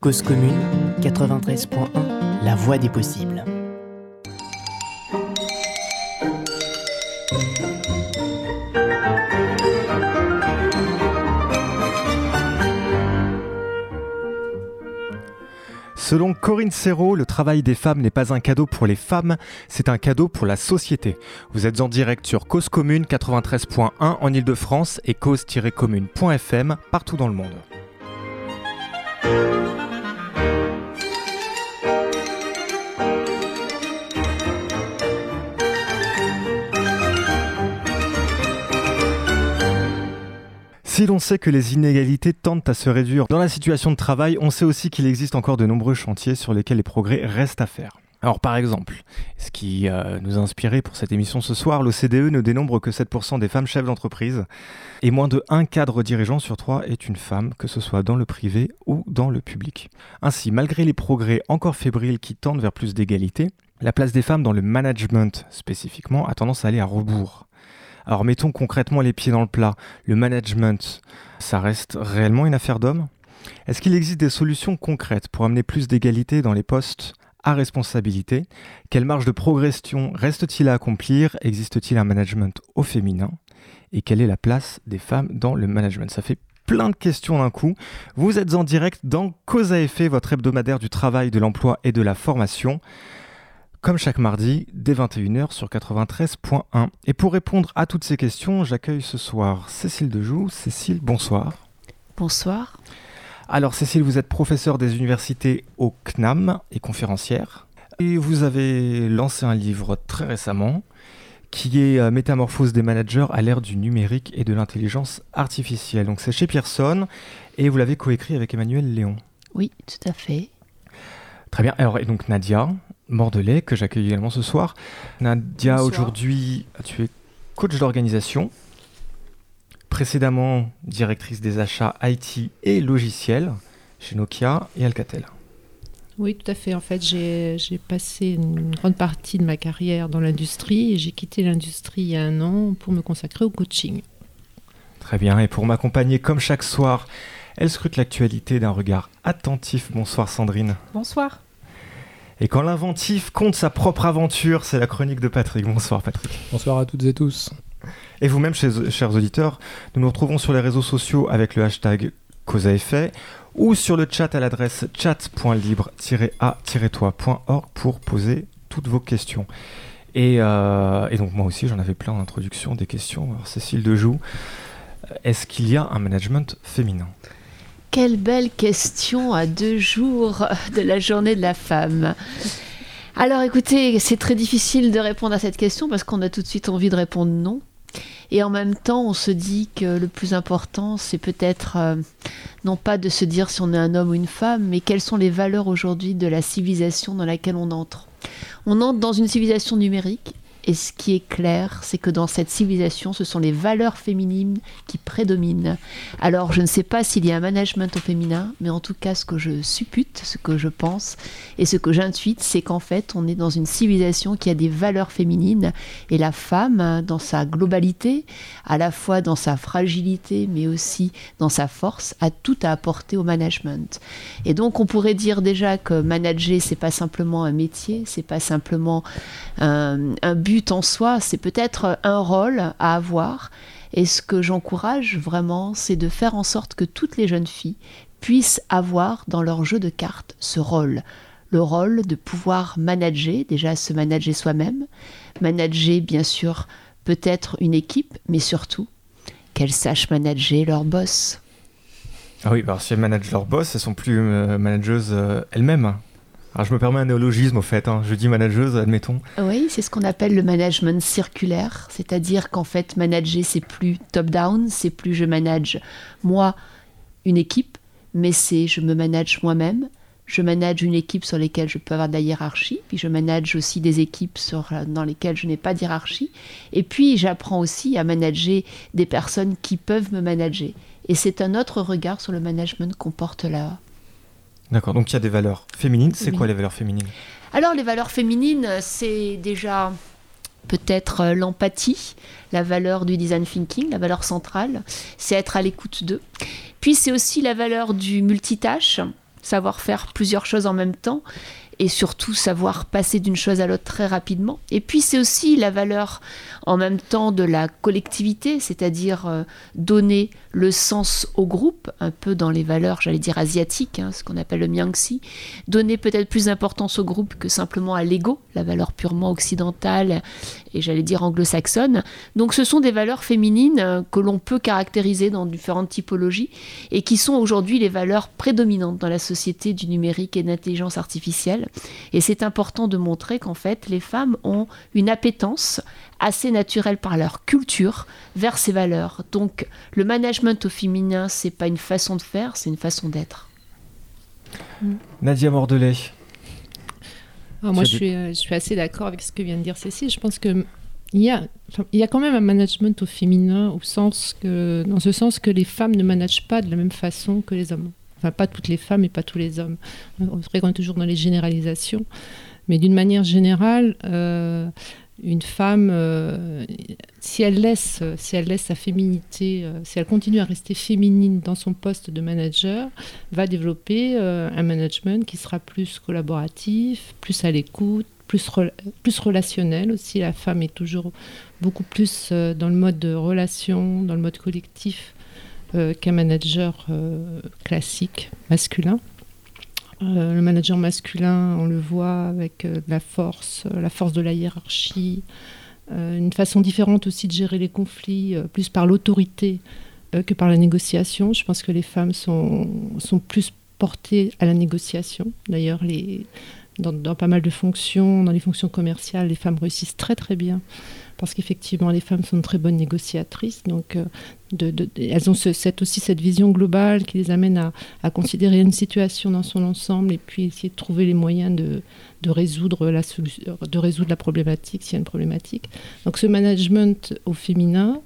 Cause commune 93.1 La voix des possibles. Selon Corinne Serrault, le travail des femmes n'est pas un cadeau pour les femmes, c'est un cadeau pour la société. Vous êtes en direct sur Cause Commune 93.1 en Ile-de-France et cause-commune.fm partout dans le monde. Si l'on sait que les inégalités tendent à se réduire dans la situation de travail, on sait aussi qu'il existe encore de nombreux chantiers sur lesquels les progrès restent à faire. Alors par exemple, ce qui euh, nous a inspiré pour cette émission ce soir, l'OCDE ne dénombre que 7% des femmes chefs d'entreprise et moins de un cadre dirigeant sur trois est une femme, que ce soit dans le privé ou dans le public. Ainsi, malgré les progrès encore fébriles qui tendent vers plus d'égalité, la place des femmes dans le management spécifiquement a tendance à aller à rebours. Alors mettons concrètement les pieds dans le plat. Le management, ça reste réellement une affaire d'hommes? Est-ce qu'il existe des solutions concrètes pour amener plus d'égalité dans les postes à responsabilité? Quelle marge de progression reste-t-il à accomplir? Existe-t-il un management au féminin? Et quelle est la place des femmes dans le management? Ça fait plein de questions d'un coup. Vous êtes en direct dans Cause à effet, votre hebdomadaire du travail, de l'emploi et de la formation comme chaque mardi, dès 21h sur 93.1. Et pour répondre à toutes ces questions, j'accueille ce soir Cécile Dejoux. Cécile, bonsoir. Bonsoir. Alors Cécile, vous êtes professeure des universités au CNAM et conférencière. Et vous avez lancé un livre très récemment qui est euh, Métamorphose des managers à l'ère du numérique et de l'intelligence artificielle. Donc c'est chez Pearson et vous l'avez coécrit avec Emmanuel Léon. Oui, tout à fait. Très bien. Alors, et donc Nadia, Mordelais, que j'accueille également ce soir. Nadia, aujourd'hui, tu es coach d'organisation, précédemment directrice des achats IT et logiciels chez Nokia et Alcatel. Oui, tout à fait. En fait, j'ai passé une grande partie de ma carrière dans l'industrie et j'ai quitté l'industrie il y a un an pour me consacrer au coaching. Très bien. Et pour m'accompagner comme chaque soir, elle scrute l'actualité d'un regard attentif. Bonsoir Sandrine. Bonsoir. Et quand l'inventif compte sa propre aventure, c'est la chronique de Patrick. Bonsoir Patrick. Bonsoir à toutes et tous. Et vous-même, chers auditeurs, nous nous retrouvons sur les réseaux sociaux avec le hashtag cause à effet ou sur le chat à l'adresse chat.libre-a-toi.org pour poser toutes vos questions. Euh, et, donc moi aussi, j'en avais plein en introduction des questions. Alors, Cécile Dejoux, est-ce qu'il y a un management féminin? Quelle belle question à deux jours de la journée de la femme. Alors écoutez, c'est très difficile de répondre à cette question parce qu'on a tout de suite envie de répondre non. Et en même temps, on se dit que le plus important, c'est peut-être euh, non pas de se dire si on est un homme ou une femme, mais quelles sont les valeurs aujourd'hui de la civilisation dans laquelle on entre. On entre dans une civilisation numérique et ce qui est clair, c'est que dans cette civilisation, ce sont les valeurs féminines qui prédominent. Alors, je ne sais pas s'il y a un management au féminin, mais en tout cas, ce que je suppute, ce que je pense et ce que j'intuite, c'est qu'en fait, on est dans une civilisation qui a des valeurs féminines et la femme, dans sa globalité, à la fois dans sa fragilité, mais aussi dans sa force, a tout à apporter au management. Et donc, on pourrait dire déjà que manager, c'est pas simplement un métier, c'est pas simplement un, un but en soi, c'est peut-être un rôle à avoir. Et ce que j'encourage vraiment, c'est de faire en sorte que toutes les jeunes filles puissent avoir dans leur jeu de cartes ce rôle. Le rôle de pouvoir manager, déjà se manager soi-même, manager bien sûr peut-être une équipe, mais surtout qu'elles sachent manager leur boss. Ah oui, alors si elles managent leur boss, elles sont plus euh, manageuses euh, elles-mêmes. Alors je me permets un néologisme au fait, hein. je dis manageuse, admettons. Oui, c'est ce qu'on appelle le management circulaire, c'est-à-dire qu'en fait manager c'est plus top-down, c'est plus je manage moi une équipe, mais c'est je me manage moi-même, je manage une équipe sur laquelle je peux avoir de la hiérarchie, puis je manage aussi des équipes dans lesquelles je n'ai pas de hiérarchie, et puis j'apprends aussi à manager des personnes qui peuvent me manager. Et c'est un autre regard sur le management qu'on porte là D'accord, donc il y a des valeurs féminines. C'est quoi les valeurs féminines? Alors les valeurs féminines, c'est déjà peut-être euh, l'empathie, la valeur du design thinking, la valeur centrale, c'est être à l'écoute d'eux. Puis c'est aussi la valeur du multitâche, savoir faire plusieurs choses en même temps et surtout savoir passer d'une chose à l'autre très rapidement. Et puis c'est aussi la valeur en même temps de la collectivité, c'est-à-dire euh, donner le sens au groupe, un peu dans les valeurs, j'allais dire asiatiques, hein, ce qu'on appelle le Miangxi, donner peut-être plus d'importance au groupe que simplement à l'ego, la valeur purement occidentale et j'allais dire anglo-saxonne. Donc ce sont des valeurs féminines euh, que l'on peut caractériser dans différentes typologies et qui sont aujourd'hui les valeurs prédominantes dans la société du numérique et de l'intelligence artificielle. Et c'est important de montrer qu'en fait les femmes ont une appétence assez naturelle par leur culture vers ces valeurs. Donc le management au féminin, c'est pas une façon de faire, c'est une façon d'être. Nadia Mordelet. Ah, moi, je suis, euh, je suis, assez d'accord avec ce que vient de dire Cécile. Je pense que il y, a, il y a quand même un management au féminin, au sens que, dans ce sens que les femmes ne managent pas de la même façon que les hommes. Enfin, pas toutes les femmes et pas tous les hommes. On est toujours dans les généralisations. Mais d'une manière générale, euh, une femme, euh, si, elle laisse, si elle laisse sa féminité, euh, si elle continue à rester féminine dans son poste de manager, va développer un management qui sera plus collaboratif, plus à l'écoute, plus, plus relationnel aussi. La femme est toujours beaucoup plus dans le mode de relation, dans le mode collectif qu'un manager classique masculin. Euh, le manager masculin, on le voit avec euh, la force, euh, la force de la hiérarchie, une façon différente aussi de gérer les conflits, plus par l'autorité que par la négociation. Je pense que les femmes sont, sont plus portées à la négociation. D'ailleurs, dans, pas mal de fonctions, dans les fonctions commerciales, les femmes réussissent très très bien parce qu'effectivement, les femmes sont de très bonnes négociatrices. Donc, euh, elles ont aussi cette vision globale qui les amène à, considérer une situation dans son ensemble et puis essayer de trouver les moyens de, résoudre, la de résoudre la problématique s'il y a une problématique. Donc, ce management au féminin,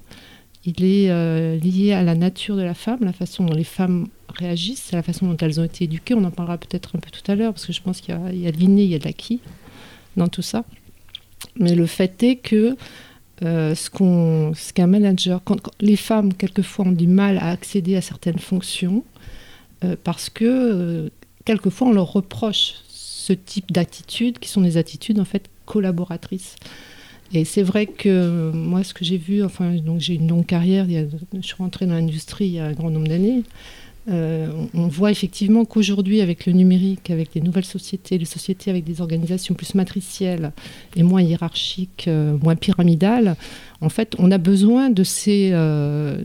il est euh, lié à la nature de la femme, la façon dont les femmes réagissent, la façon dont elles ont été éduquées. On en parlera peut-être un peu tout à l'heure, parce que je pense qu'il y, a de l'inné, il y a de l'acquis dans tout ça. Mais le fait est que euh, ce qu'un manager, les femmes quelquefois ont du mal à accéder à certaines fonctions euh, parce que euh, quelquefois on leur reproche ce type d'attitudes qui sont des attitudes en fait collaboratrices. Et c'est vrai que moi, ce que j'ai vu, enfin, j'ai une longue carrière, je suis rentrée dans l'industrie il y a un grand nombre d'années. Euh, on voit effectivement qu'aujourd'hui, avec le numérique, avec les nouvelles sociétés, les sociétés avec des organisations plus matricielles et moins hiérarchiques, euh, moins pyramidales, en fait, on a besoin de ces, euh,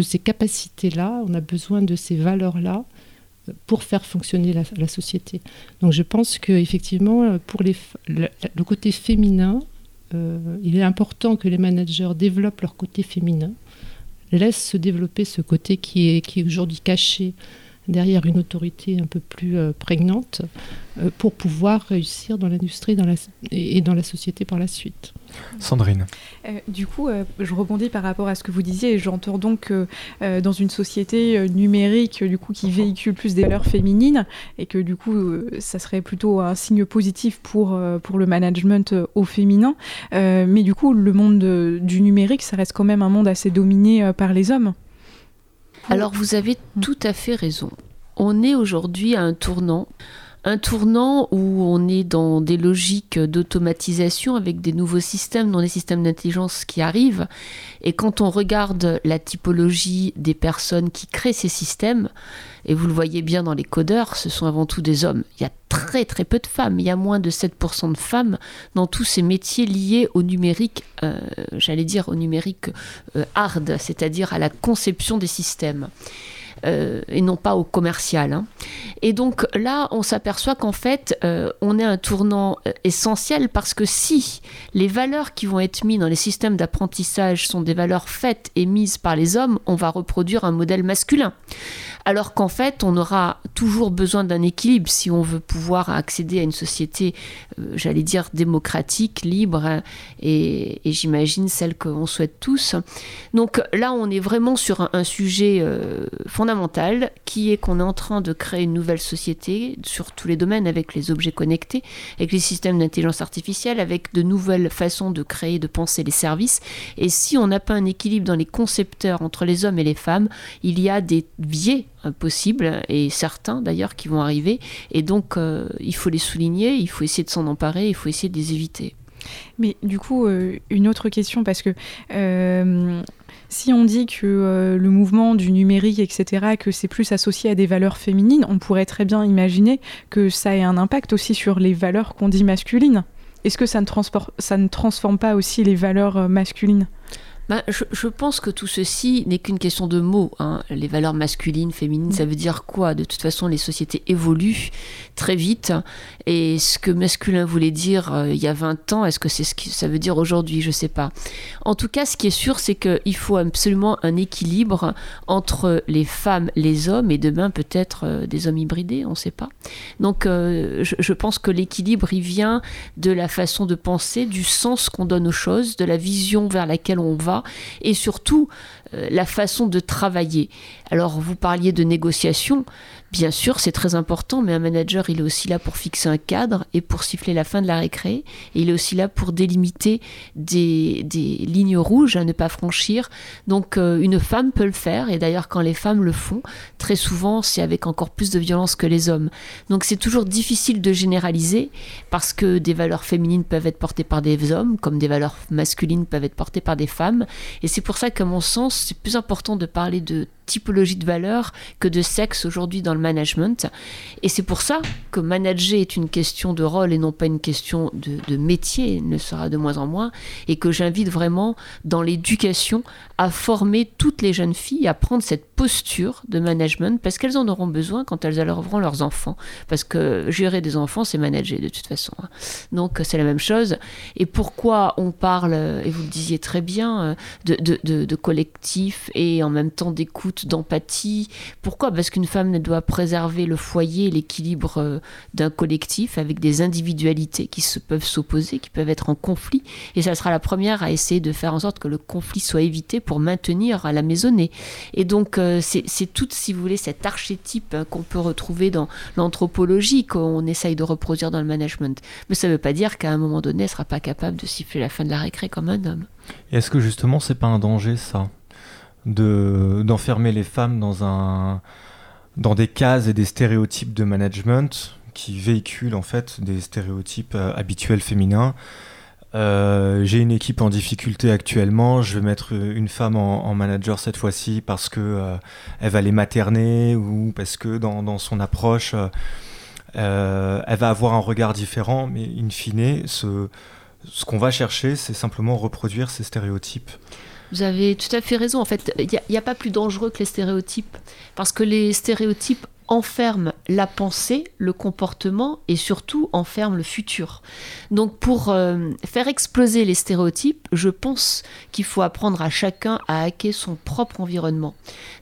ces capacités-là, on a besoin de ces valeurs-là pour faire fonctionner la, société. Donc je pense qu'effectivement, pour les, le, le, côté féminin, il est important que les managers développent leur côté féminin laisse se développer ce côté qui est, qui est aujourd'hui caché derrière une autorité un peu plus euh, prégnante euh, pour pouvoir réussir dans l'industrie et dans la société par la suite. Sandrine. Euh, du coup, je rebondis par rapport à ce que vous disiez et j'entends donc que dans une société numérique du coup qui véhicule plus des valeurs féminines et que du coup ça serait plutôt un signe positif pour, pour le management au féminin. mais du coup, le monde du numérique, ça reste quand même un monde assez dominé par les hommes. Alors vous avez tout à fait raison. On est aujourd'hui à un tournant un tournant où on est dans des logiques d'automatisation avec des nouveaux systèmes, dans des systèmes d'intelligence qui arrivent. Et quand on regarde la typologie des personnes qui créent ces systèmes, et vous le voyez bien dans les codeurs, ce sont avant tout des hommes. Il y a très très peu de femmes, il y a moins de 7% de femmes dans tous ces métiers liés au numérique, euh, j'allais dire au numérique euh, hard, c'est-à-dire à la conception des systèmes. Euh, et non pas au commercial. Hein. Et donc là, on s'aperçoit qu'en fait, euh, on est à un tournant euh, essentiel parce que si les valeurs qui vont être mises dans les systèmes d'apprentissage sont des valeurs faites et mises par les hommes, on va reproduire un modèle masculin. Alors qu'en fait, on aura toujours besoin d'un équilibre si on veut pouvoir accéder à une société, j'allais dire, démocratique, libre, hein, et, j'imagine celle qu'on souhaite tous. Donc là, on est vraiment sur un, sujet fondamental qui est qu'on est en train de créer une nouvelle société sur tous les domaines avec les objets connectés, avec les systèmes d'intelligence artificielle, avec de nouvelles façons de créer, de penser les services. Et si on n'a pas un équilibre dans les concepteurs entre les hommes et les femmes, il y a des biais possibles et certains d'ailleurs qui vont arriver. Et donc, il faut les souligner, il faut essayer de s'en emparer, il faut essayer de les éviter. Mais du coup, une autre question, parce que si on dit que euh, le mouvement du numérique, etc., que c'est plus associé à des valeurs féminines, on pourrait très bien imaginer que ça ait un impact aussi sur les valeurs qu'on dit masculines. Est-ce que ça ne, ça ne transforme pas aussi les valeurs euh, masculines? Bah, je, pense que tout ceci n'est qu'une question de mots. Hein. Les valeurs masculines, féminines, ça veut dire quoi? De toute façon, les sociétés évoluent très vite. Et ce que masculin voulait dire euh, il y a 20 ans, est-ce que c'est ce que ça veut dire aujourd'hui? Je ne sais pas. En tout cas, ce qui est sûr, c'est qu'il faut absolument un équilibre entre les femmes, les hommes, et demain peut-être euh, des hommes hybridés, on ne sait pas. Donc, euh, je, je pense que l'équilibre, il vient de la façon de penser, du sens qu'on donne aux choses, de la vision vers laquelle on va et surtout la façon de travailler. Alors vous parliez de négociation, bien sûr c'est très important, mais un manager il est aussi là pour fixer un cadre et pour siffler la fin de la récré, et il est aussi là pour délimiter des, lignes rouges à ne pas franchir. Donc euh, une femme peut le faire, et d'ailleurs quand les femmes le font, très souvent c'est avec encore plus de violence que les hommes. Donc c'est toujours difficile de généraliser, parce que des valeurs féminines peuvent être portées par des hommes, comme des valeurs masculines peuvent être portées par des femmes, et c'est pour ça qu'à mon sens, c'est plus important de parler de typologie de valeur que de sexe aujourd'hui dans le management. Et c'est pour ça que manager est une question de rôle et non pas une question de, métier, ne sera de moins en moins, et que j'invite vraiment dans l'éducation à former toutes les jeunes filles à prendre cette posture de management parce qu'elles en auront besoin quand elles élèveront leurs enfants. Parce que gérer des enfants, c'est manager de toute façon. Hein. Donc c'est la même chose. Et pourquoi on parle, et vous le disiez très bien, de, de, de collectif et en même temps d'écoute, d'empathie Pourquoi? Parce qu'une femme doit préserver le foyer, l'équilibre euh, d'un collectif avec des individualités qui se peuvent s'opposer, qui peuvent être en conflit. Et ça sera la première à essayer de faire en sorte que le conflit soit évité pour maintenir à la maisonnée. Et donc, euh, c'est tout, si vous voulez, cet archétype hein, qu'on peut retrouver dans l'anthropologie, qu'on essaye de reproduire dans le management. Mais ça ne veut pas dire qu'à un moment donné, elle ne sera pas capable de siffler la fin de la récré comme un homme. Est-ce que justement, c'est pas un danger, ça? D'enfermer les femmes dans, un, dans des cases et des stéréotypes de management qui véhiculent en fait des stéréotypes euh, habituels féminins. Euh, j'ai une équipe en difficulté actuellement, je vais mettre une femme en, manager cette fois-ci parce que euh, elle va les materner ou parce que dans, son approche, elle va avoir un regard différent, mais in fine, ce, ce qu'on va chercher, c'est simplement reproduire ces stéréotypes. Vous avez tout à fait raison. En fait, il n'y a, pas plus dangereux que les stéréotypes. Parce que les stéréotypes enferme la pensée, le comportement et surtout enferme le futur. Donc pour euh, faire exploser les stéréotypes, je pense qu'il faut apprendre à chacun à hacker son propre environnement.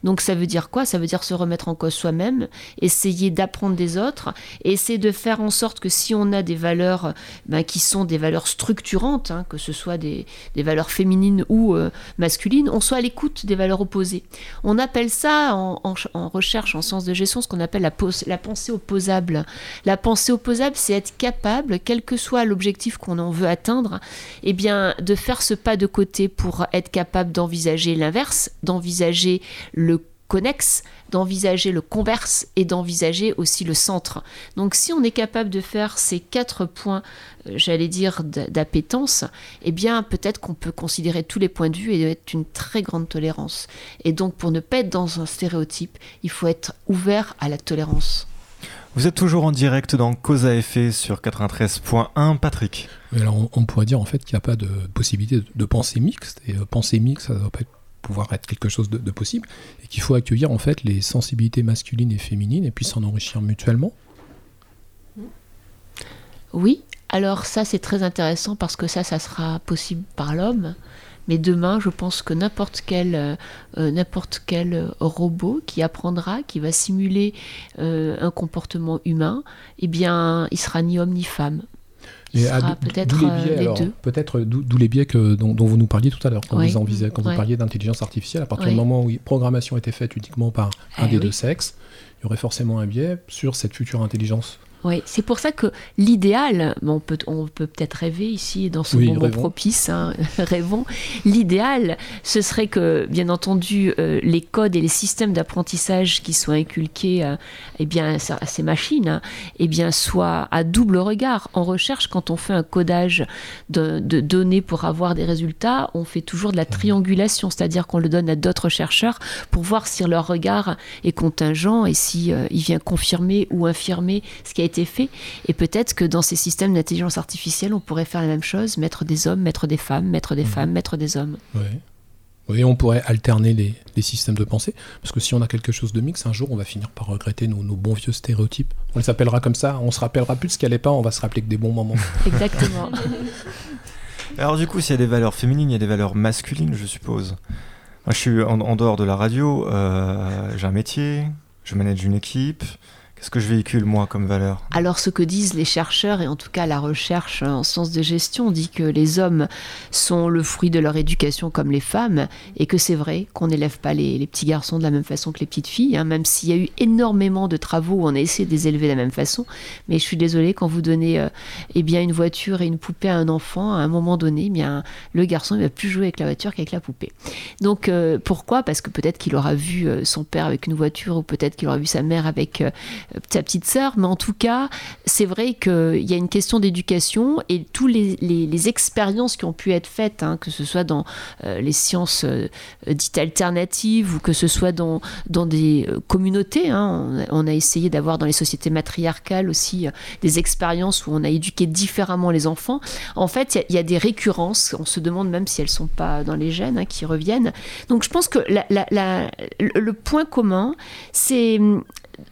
Donc ça veut dire quoi? Ça veut dire se remettre en cause soi-même, essayer d'apprendre des autres, essayer de faire en sorte que si on a des valeurs ben, qui sont des valeurs structurantes, hein, que ce soit des, valeurs féminines ou euh, masculines, on soit à l'écoute des valeurs opposées. On appelle ça en, recherche, en sciences de gestion, ce appelle la, la, pensée opposable. La pensée opposable, c'est être capable, quel que soit l'objectif qu'on en veut atteindre, eh bien, de faire ce pas de côté pour être capable d'envisager l'inverse, d'envisager le connexe, d'envisager le converse et d'envisager aussi le centre. Donc si on est capable de faire ces quatre points, euh, j'allais dire, d'appétence, eh bien peut-être qu'on peut considérer tous les points de vue et être une très grande tolérance. Et donc pour ne pas être dans un stéréotype, il faut être ouvert à la tolérance. Vous êtes toujours en direct dans Cause à effet sur 93.1, Patrick. Alors on, pourrait dire en fait qu'il n'y a pas de possibilité de, de pensée mixte, et euh, pensée mixte, ça doit pas être pouvoir être quelque chose de, possible, et qu'il faut accueillir en fait les sensibilités masculines et féminines et puis s'en enrichir mutuellement. Oui, alors ça c'est très intéressant parce que ça, ça sera possible par l'homme. Mais demain, je pense que n'importe quel, euh, euh, robot qui apprendra, qui va simuler euh, un comportement humain, eh bien, il sera ni homme ni femme peut-être euh, Peut-être d'où les biais que, dont, vous nous parliez tout à l'heure, quand, vous, quand vous parliez d'intelligence artificielle, à partir du moment où programmation était faite uniquement par un eh des deux sexes, il y aurait forcément un biais sur cette future intelligence Oui, c'est pour ça que l'idéal, on peut on peut peut-être rêver ici dans ce moment propice, hein, rêvons. L'idéal, ce serait que, bien entendu, euh, les codes et les systèmes d'apprentissage qui soient inculqués euh, eh bien, à ces machines hein, eh bien, soient à double regard. En recherche, quand on fait un codage de, de données pour avoir des résultats, on fait toujours de la triangulation, c'est-à-dire qu'on le donne à d'autres chercheurs pour voir si leur regard est contingent et si euh, il vient confirmer ou infirmer ce qui a été fait. Et peut-être que dans ces systèmes d'intelligence artificielle, on pourrait faire la même chose, mettre des hommes, mettre des femmes, mettre des mhm. femmes, mettre des hommes. Oui, on pourrait alterner les, systèmes de pensée, parce que si on a quelque chose de mix, un jour on va finir par regretter nos, bons vieux stéréotypes. On les appellera comme ça, on se rappellera plus de ce qu'elle n'est pas, on va se rappeler que des bons moments. Exactement. Alors du coup, s'il y a des valeurs féminines, il y a des valeurs masculines, je suppose. Moi, je suis en, dehors de la radio, euh, j'ai un métier, je manage une équipe, Qu'est-ce que je véhicule, moi, comme valeur Alors, ce que disent les chercheurs, et en tout cas la recherche en sciences de gestion, dit que les hommes sont le fruit de leur éducation comme les femmes, et que c'est vrai qu'on n'élève pas les, petits garçons de la même façon que les petites filles, hein, même s'il y a eu énormément de travaux où on a essayé de les élever de la même façon. Mais je suis désolée, quand vous donnez euh, eh bien, une voiture et une poupée à un enfant, à un moment donné, eh bien, le garçon ne va plus jouer avec la voiture qu'avec la poupée. Donc, euh, pourquoi? Parce que peut-être qu'il aura vu euh, son père avec une voiture, ou peut-être qu'il aura vu sa mère avec sa petite sœur, mais en tout cas, c'est vrai qu'il y a une question d'éducation et tous les, expériences qui ont pu être faites, hein, que ce soit dans euh, les sciences euh, dites alternatives ou que ce soit dans, dans des euh, communautés. Hein, on, a essayé d'avoir dans les sociétés matriarcales aussi des expériences où on a éduqué différemment les enfants. En fait, il y, a des récurrences, on se demande même si elles ne sont pas dans les gènes hein, qui reviennent. Donc je pense que le point commun, c'est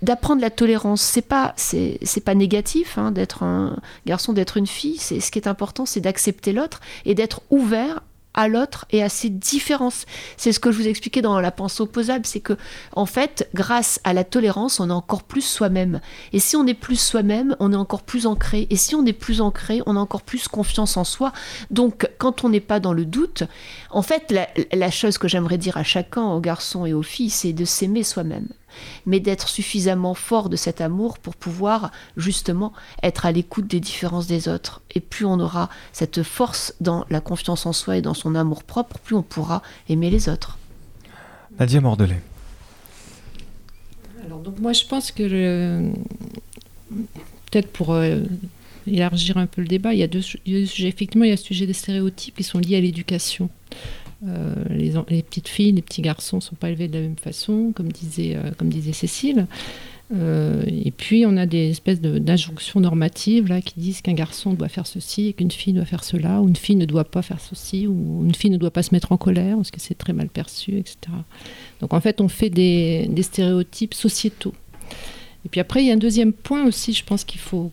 d'apprendre la tolérance, c'est pas c'est pas négatif hein, d'être un garçon, d'être une fille. C'est ce qui est important, c'est d'accepter l'autre et d'être ouvert à l'autre et à ses différences. C'est ce que je vous expliquais dans la pensée opposable, c'est que en fait, grâce à la tolérance, on est encore plus soi-même. Et si on est plus soi-même, on est encore plus ancré. Et si on est plus ancré, on a encore plus confiance en soi. Donc, quand on n'est pas dans le doute, en fait, la, la chose que j'aimerais dire à chacun, aux garçons et aux filles, c'est de s'aimer soi-même mais d'être suffisamment fort de cet amour pour pouvoir justement être à l'écoute des différences des autres. Et plus on aura cette force dans la confiance en soi et dans son amour propre, plus on pourra aimer les autres. Nadia Mordelet. Alors donc moi je pense que peut-être pour euh, élargir un peu le débat, il y a deux, sujets. Effectivement, il y a le sujet des stéréotypes qui sont liés à l'éducation. Euh, les, petites filles, les petits garçons ne sont pas élevés de la même façon, comme disait, euh, comme disait Cécile. Euh, et puis on a des espèces d'injonctions normatives là, qui disent qu'un garçon doit faire ceci et qu'une fille doit faire cela, ou une fille ne doit pas faire ceci, ou une fille ne doit pas se mettre en colère parce que c'est très mal perçu, etc. Donc en fait on fait des, des stéréotypes sociétaux. Et puis après il y a un deuxième point aussi, je pense qu'il faut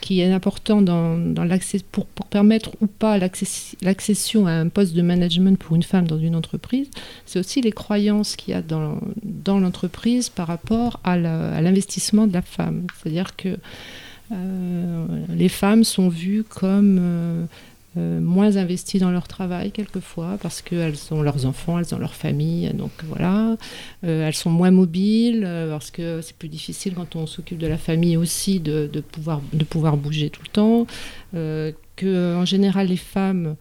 qui, est important dans, dans l'accès pour, pour, permettre ou pas l'accession à un poste de management pour une femme dans une entreprise, c'est aussi les croyances qu'il y a dans, dans l'entreprise par rapport à l'investissement de la femme. C'est-à-dire que euh, les femmes sont vues comme euh, euh, moins investies dans leur travail quelquefois parce qu'elles ont leurs enfants, elles ont leur famille, donc voilà. Euh, elles sont moins mobiles euh, parce que c'est plus difficile quand on s'occupe de la famille aussi de, de, pouvoir, de pouvoir bouger tout le temps. que en général les femmes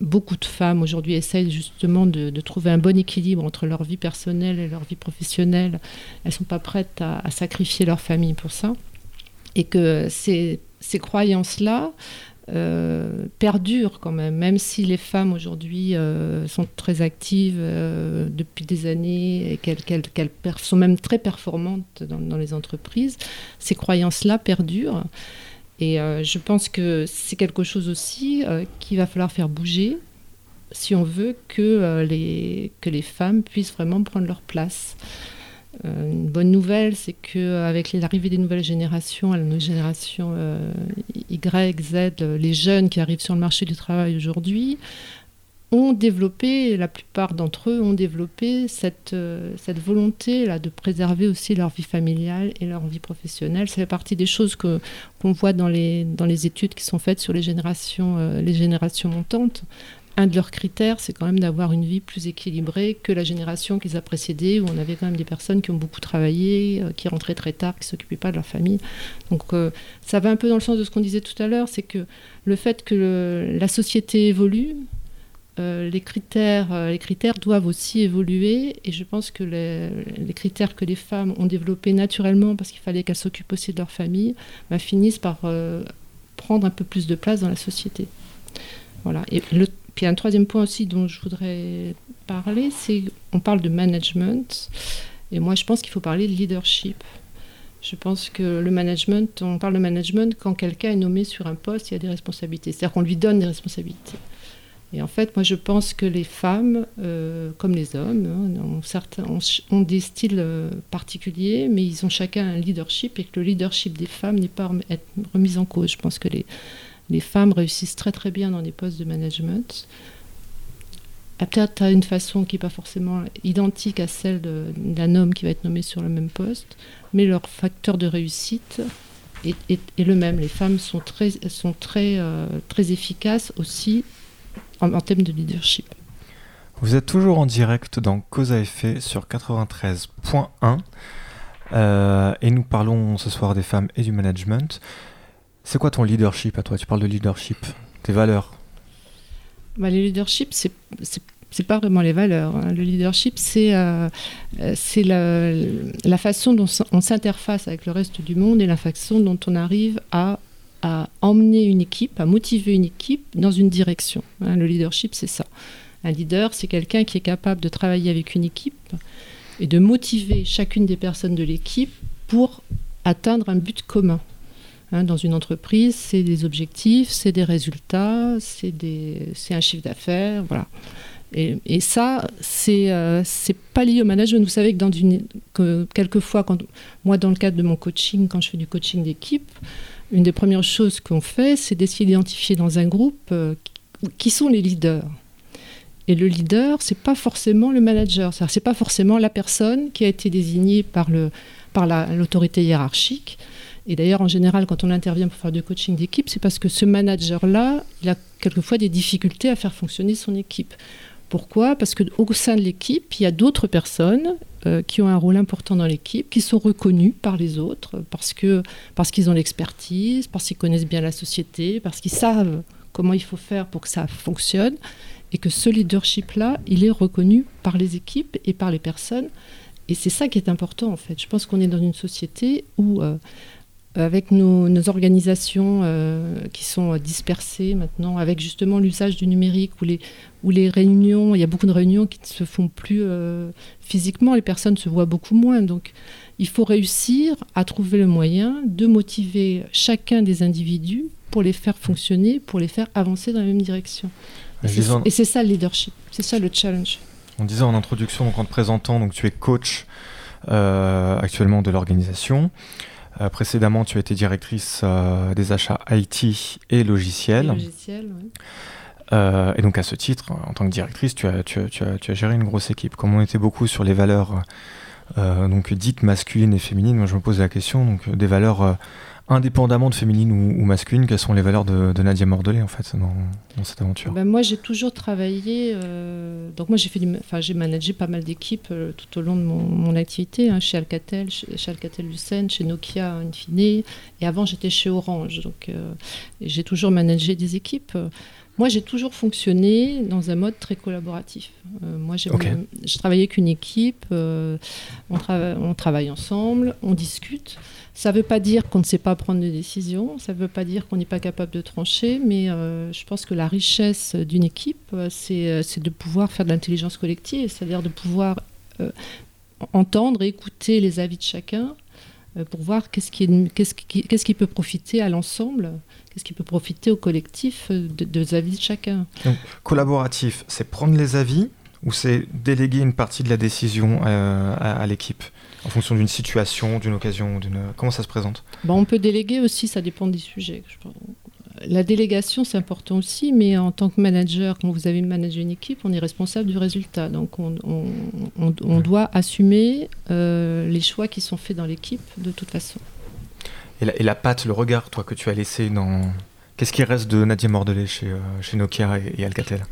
beaucoup de femmes aujourd'hui essayent justement de, de, trouver un bon équilibre entre leur vie personnelle et leur vie professionnelle. Elles ne sont pas prêtes à, à, sacrifier leur famille pour ça. Et que c'est ces croyances-là euh, perdurent quand même, même si les femmes aujourd'hui euh, sont très actives euh, depuis des années et qu'elles sont même très performantes dans, les entreprises, ces croyances-là perdurent. Et je pense que c'est quelque chose aussi qu'il va falloir faire bouger si on veut que, les, que les femmes puissent vraiment prendre leur place. Euh, une bonne nouvelle, c'est qu'avec l'arrivée des nouvelles générations, nos générations euh, Y, Z, les jeunes qui arrivent sur le marché du travail aujourd'hui, ont développé, la plupart d'entre eux ont développé cette, euh, volonté là, de préserver aussi leur vie familiale et leur vie professionnelle. Ça fait partie des choses que, qu'on voit dans les, dans les études qui sont faites sur les générations, les générations montantes. Un de leurs critères, c'est quand même d'avoir une vie plus équilibrée que la génération qu'ils a précédée, où on avait quand même des personnes qui ont beaucoup travaillé, euh, qui rentraient très tard, qui ne s'occupaient pas de leur famille. Donc euh, ça va un peu dans le sens de ce qu'on disait tout à l'heure, c'est que le fait que la société évolue, euh, les, critères, les critères doivent aussi évoluer, et je pense que les, critères que les femmes ont développés naturellement, parce qu'il fallait qu'elles s'occupent aussi de leur famille, bah, finissent par prendre un peu plus de place dans la société. Voilà. Et le puis un troisième point aussi dont je voudrais parler, c'est on parle de management. Et moi, je pense qu'il faut parler de leadership. Je pense que le management, on parle de management quand quelqu'un est nommé sur un poste, il y a des responsabilités. C'est-à-dire qu'on lui donne des responsabilités. Et en fait, moi, je pense que les femmes, euh, comme les hommes, hein, ont, ont, des styles euh, particuliers, mais ils ont chacun un leadership et que le leadership des femmes n'est pas remis en cause. Je pense que les, les femmes réussissent très très bien dans des postes de management. Ah, peut-être à une façon qui n'est pas forcément identique à celle d'un homme qui va être nommé sur le même poste, mais leur facteur de réussite est, le même. Les femmes sont très, sont très, euh, très efficaces aussi en, en termes de leadership. Vous êtes toujours en direct dans Cause à effet sur 93.1 euh, et nous parlons ce soir des femmes et du management. C'est quoi ton leadership à toi? Tu parles de leadership, tes valeurs bah, Le leadership, c'est c'est pas vraiment les valeurs. Hein. Le leadership, c'est euh, c'est la, façon dont on s'interface avec le reste du monde et la façon dont on arrive à, à, emmener une équipe, à motiver une équipe dans une direction. Hein. Le leadership, c'est ça. Un leader, c'est quelqu'un qui est capable de travailler avec une équipe et de motiver chacune des personnes de l'équipe pour atteindre un but commun. Hein, dans une entreprise, c'est des objectifs, c'est des résultats, c'est un chiffre d'affaires, voilà. Et, ça, c'est euh, pas lié au management. Vous savez que, dans une, que quelquefois, quand, moi, dans le cadre de mon coaching, quand je fais du coaching d'équipe, une des premières choses qu'on fait, c'est d'essayer d'identifier dans un groupe euh, qui sont les leaders. Et le leader, c'est pas forcément le manager, c'est pas forcément la personne qui a été désignée par l'autorité hiérarchique, et d'ailleurs, en général, quand on intervient pour faire du coaching d'équipe, c'est parce que ce manager-là, il a quelquefois des difficultés à faire fonctionner son équipe. Pourquoi? Parce qu'au sein de l'équipe, il y a d'autres personnes euh, qui ont un rôle important dans l'équipe, qui sont reconnues par les autres, parce que parce qu'ils ont l'expertise, parce qu'ils connaissent bien la société, parce qu'ils savent comment il faut faire pour que ça fonctionne, et que ce leadership-là, il est reconnu par les équipes et par les personnes. Et c'est ça qui est important, en fait. Je pense qu'on est dans une société où euh, avec nos, organisations euh, qui sont dispersées maintenant, avec justement l'usage du numérique où les, où les réunions, il y a beaucoup de réunions qui ne se font plus euh, physiquement, les personnes se voient beaucoup moins. Donc il faut réussir à trouver le moyen de motiver chacun des individus pour les faire fonctionner, pour les faire avancer dans la même direction. Et c'est ça le leadership, c'est ça le challenge. On disait en introduction, donc en te présentant, donc tu es coach euh, actuellement de l'organisation. Euh, précédemment, tu as été directrice euh, des achats IT et logiciels. Logiciels, oui. Euh, et donc à ce titre, en tant que directrice, tu as, tu as, tu as, tu as géré une grosse équipe. Comme on était beaucoup sur les valeurs donc dites masculines et féminines, moi je me pose la question donc des valeurs indépendamment de féminine ou, masculine, quelles sont les valeurs de, Nadia Mordelais en fait dans, cette aventure? Ben Moi j'ai toujours travaillé, euh, donc moi j'ai fait enfin, j'ai managé pas mal d'équipes euh, tout au long de mon, activité, hein, chez Alcatel, chez, Alcatel Lucent, chez Nokia Infine, et avant j'étais chez Orange, donc euh, j'ai toujours managé des équipes. Moi, j'ai toujours fonctionné dans un mode très collaboratif. moi, j'ai je travaillais avec une équipe, on, on, travaille ensemble, on discute. Ça ne veut pas dire qu'on ne sait pas prendre de décisions, ça ne veut pas dire qu'on n'est pas capable de trancher, mais euh, je pense que la richesse d'une équipe, euh, euh, c'est de pouvoir faire de l'intelligence collective, c'est-à-dire de pouvoir entendre et écouter les avis de chacun pour voir qu'est-ce qui, qu'est-ce qui, peut profiter à l'ensemble, qu'est-ce qui peut profiter au collectif de, des avis de chacun. Donc, collaboratif, c'est prendre les avis ou c'est déléguer une partie de la décision à l'équipe? En fonction d'une situation, d'une occasion, d'une comment ça se présente? Bah, On peut déléguer aussi, ça dépend des sujets. La délégation, c'est important aussi, mais en tant que manager, quand vous avez managé une équipe, on est responsable du résultat. Donc on, on, doit assumer euh, les choix qui sont faits dans l'équipe de toute façon. Et la, et la, patte, le regard, toi, que tu as laissé dans, Qu'est-ce qui reste de Nadia Mordelet chez, chez Nokia et, Alcatel?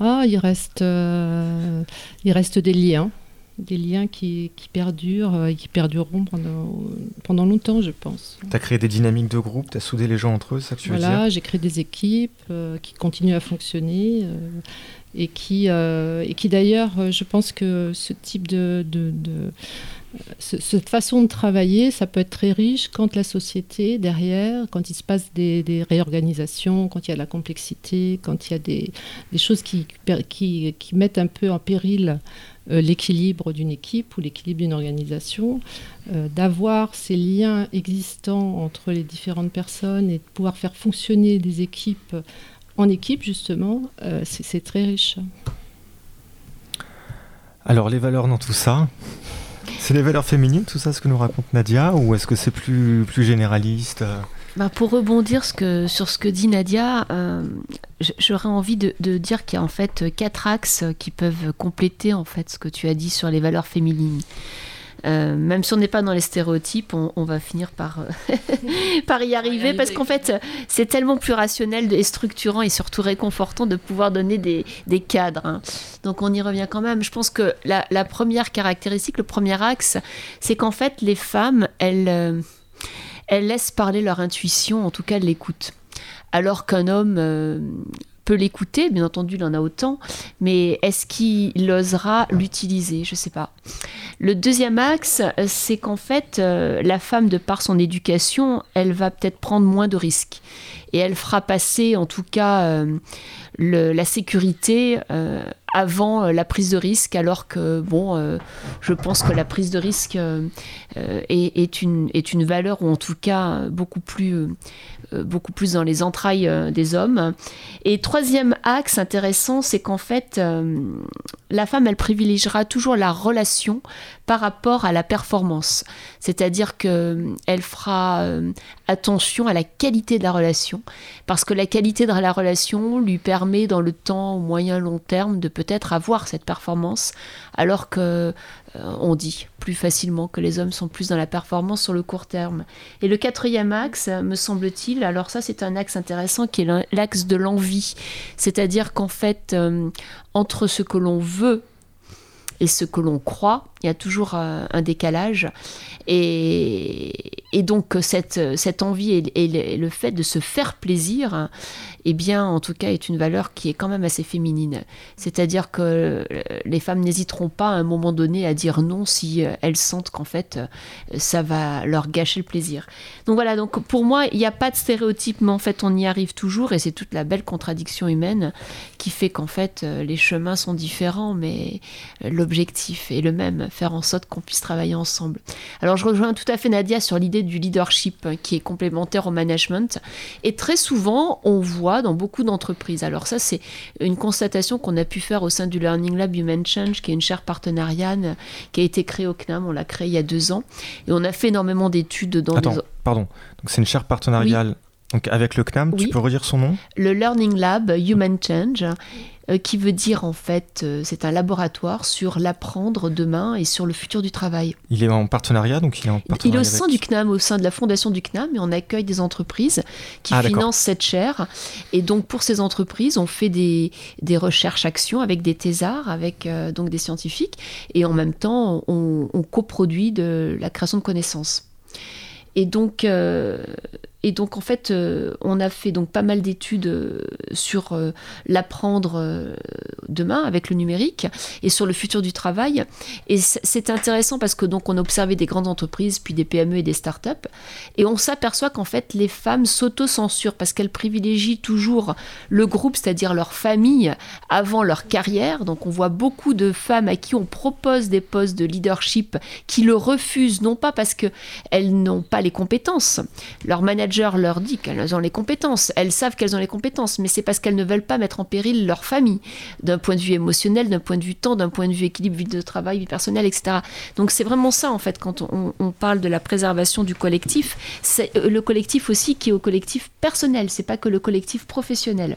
Ah, il reste, il reste des liens des liens qui, qui, perdurent et qui perdureront pendant, pendant longtemps, je pense. Tu as créé des dynamiques de groupe, tu as soudé les gens entre eux, ça que tu veux dire Voilà, j'ai créé des équipes qui continuent à fonctionner et qui, et qui d'ailleurs, je pense que ce type de, de, de cette façon de travailler, ça peut être très riche quand la société, derrière, quand il se passe des, réorganisations, quand il y a de la complexité, quand il y a des, choses qui, mettent un peu en péril euh, l'équilibre d'une équipe ou l'équilibre d'une organisation, euh, d'avoir ces liens existants entre les différentes personnes et de pouvoir faire fonctionner des équipes en équipe, justement, euh, c'est très riche. Alors, les valeurs dans tout ça? C'est les valeurs féminines, tout ça, ce que nous raconte Nadia, ou est-ce que c'est plus, plus généraliste euh? Bah pour rebondir sur ce que dit Nadia, euh, j'aurais envie de, de dire qu'il y a en fait quatre axes qui peuvent compléter en fait ce que tu as dit sur les valeurs féminines. Euh, même si on n'est pas dans les stéréotypes, on, va finir par, euh, par y arriver parce qu'en fait, c'est tellement plus rationnel et structurant et surtout réconfortant de pouvoir donner des, des cadres. Hein. Donc on y revient quand même. Je pense que la, la première caractéristique, le premier axe, c'est qu'en fait, les femmes, elles, euh, elles laissent parler leur intuition, en tout cas, elles l'écoutent. Alors qu'un homme peut l'écouter, bien entendu, il en a autant, mais est-ce qu'il osera l'utiliser? Je ne sais pas. Le deuxième axe, c'est qu'en fait, euh, la femme, de par son éducation, elle va peut-être prendre moins de risques. Et elle fera passer, en tout cas, euh, la sécurité euh, avant la prise de risque, alors que, bon, je pense que la prise de risque est, une, est une valeur, ou en tout cas beaucoup plus euh, beaucoup plus dans les entrailles euh, des hommes. Et troisième axe intéressant, c'est qu'en fait, euh, la femme, elle privilégiera toujours la relation par rapport à la performance. C'est-à-dire qu'elle fera attention à la qualité de la relation, parce que la qualité de la relation lui permet dans le temps au moyen long terme de peut-être avoir cette performance, alors que on dit plus facilement que les hommes sont plus dans la performance sur le court terme. Et le quatrième axe, me semble-t-il, alors ça c'est un axe intéressant qui est l'axe de l'envie. C'est-à-dire qu'en fait, euh, entre ce que l'on veut et ce que l'on croit, il y a toujours euh, un décalage. Et, donc cette, cette envie et, le fait de se faire plaisir, eh bien, en tout cas, est une valeur qui est quand même assez féminine. C'est-à-dire que euh, les femmes n'hésiteront pas à un moment donné à dire non si euh, elles sentent qu'en fait, ça va leur gâcher le plaisir. Donc voilà, donc pour moi, il n'y a pas de stéréotype, mais en fait, on y arrive toujours, et c'est toute la belle contradiction humaine qui fait qu'en fait, les chemins sont différents, mais l'objectif est le même faire en sorte qu'on puisse travailler ensemble. Alors je rejoins tout à fait Nadia sur l'idée du leadership hein, qui est complémentaire au management. Et très souvent, on voit dans beaucoup d'entreprises, alors ça c'est une constatation qu'on a pu faire au sein du Learning Lab Human Change, qui est une chaire partenariale qui a été créée au CNAM, on l'a créée il y a deux ans. Et on a fait énormément d'études dans Attends, pardon. Donc c'est une chaire partenariale donc avec le CNAM, tu peux redire son nom Le Learning Lab Human Change. Euh, qui veut dire en fait, euh, c'est un laboratoire sur l'apprendre demain et sur le futur du travail. Il est en partenariat, donc il est en partenariat. Il est au sein du CNAM, au sein de la fondation du CNAM, et on accueille des entreprises qui ah, financent cette chaire. Et donc pour ces entreprises, on fait des, des recherches-actions avec des thésards, avec euh, donc des scientifiques, et en même temps, on, on coproduit de la création de connaissances. Et donc, et donc en fait, euh, on a fait donc pas mal d'études euh, sur euh, l'apprendre demain avec le numérique et sur le futur du travail. Et c'est intéressant parce que donc on a observé des grandes entreprises, puis des PME et des startups, et on s'aperçoit qu'en fait les femmes s'auto-censurent parce qu'elles privilégient toujours le groupe, c'est-à-dire leur famille, avant leur carrière. Donc on voit beaucoup de femmes à qui on propose des postes de leadership qui le refusent, non pas parce qu'elles n'ont pas les compétences, leur manager leur dit qu'elles ont les compétences. Elles savent qu'elles ont les compétences, mais c'est parce qu'elles ne veulent pas mettre en péril leur famille, d'un point de vue émotionnel, d'un point de vue temps, d'un point de vue équilibre, vie de travail, vie personnelle, etc. Donc c'est vraiment ça, en fait, quand on, on, parle de la préservation du collectif. C'est euh, le collectif aussi qui est au collectif personnel, c'est pas que le collectif professionnel.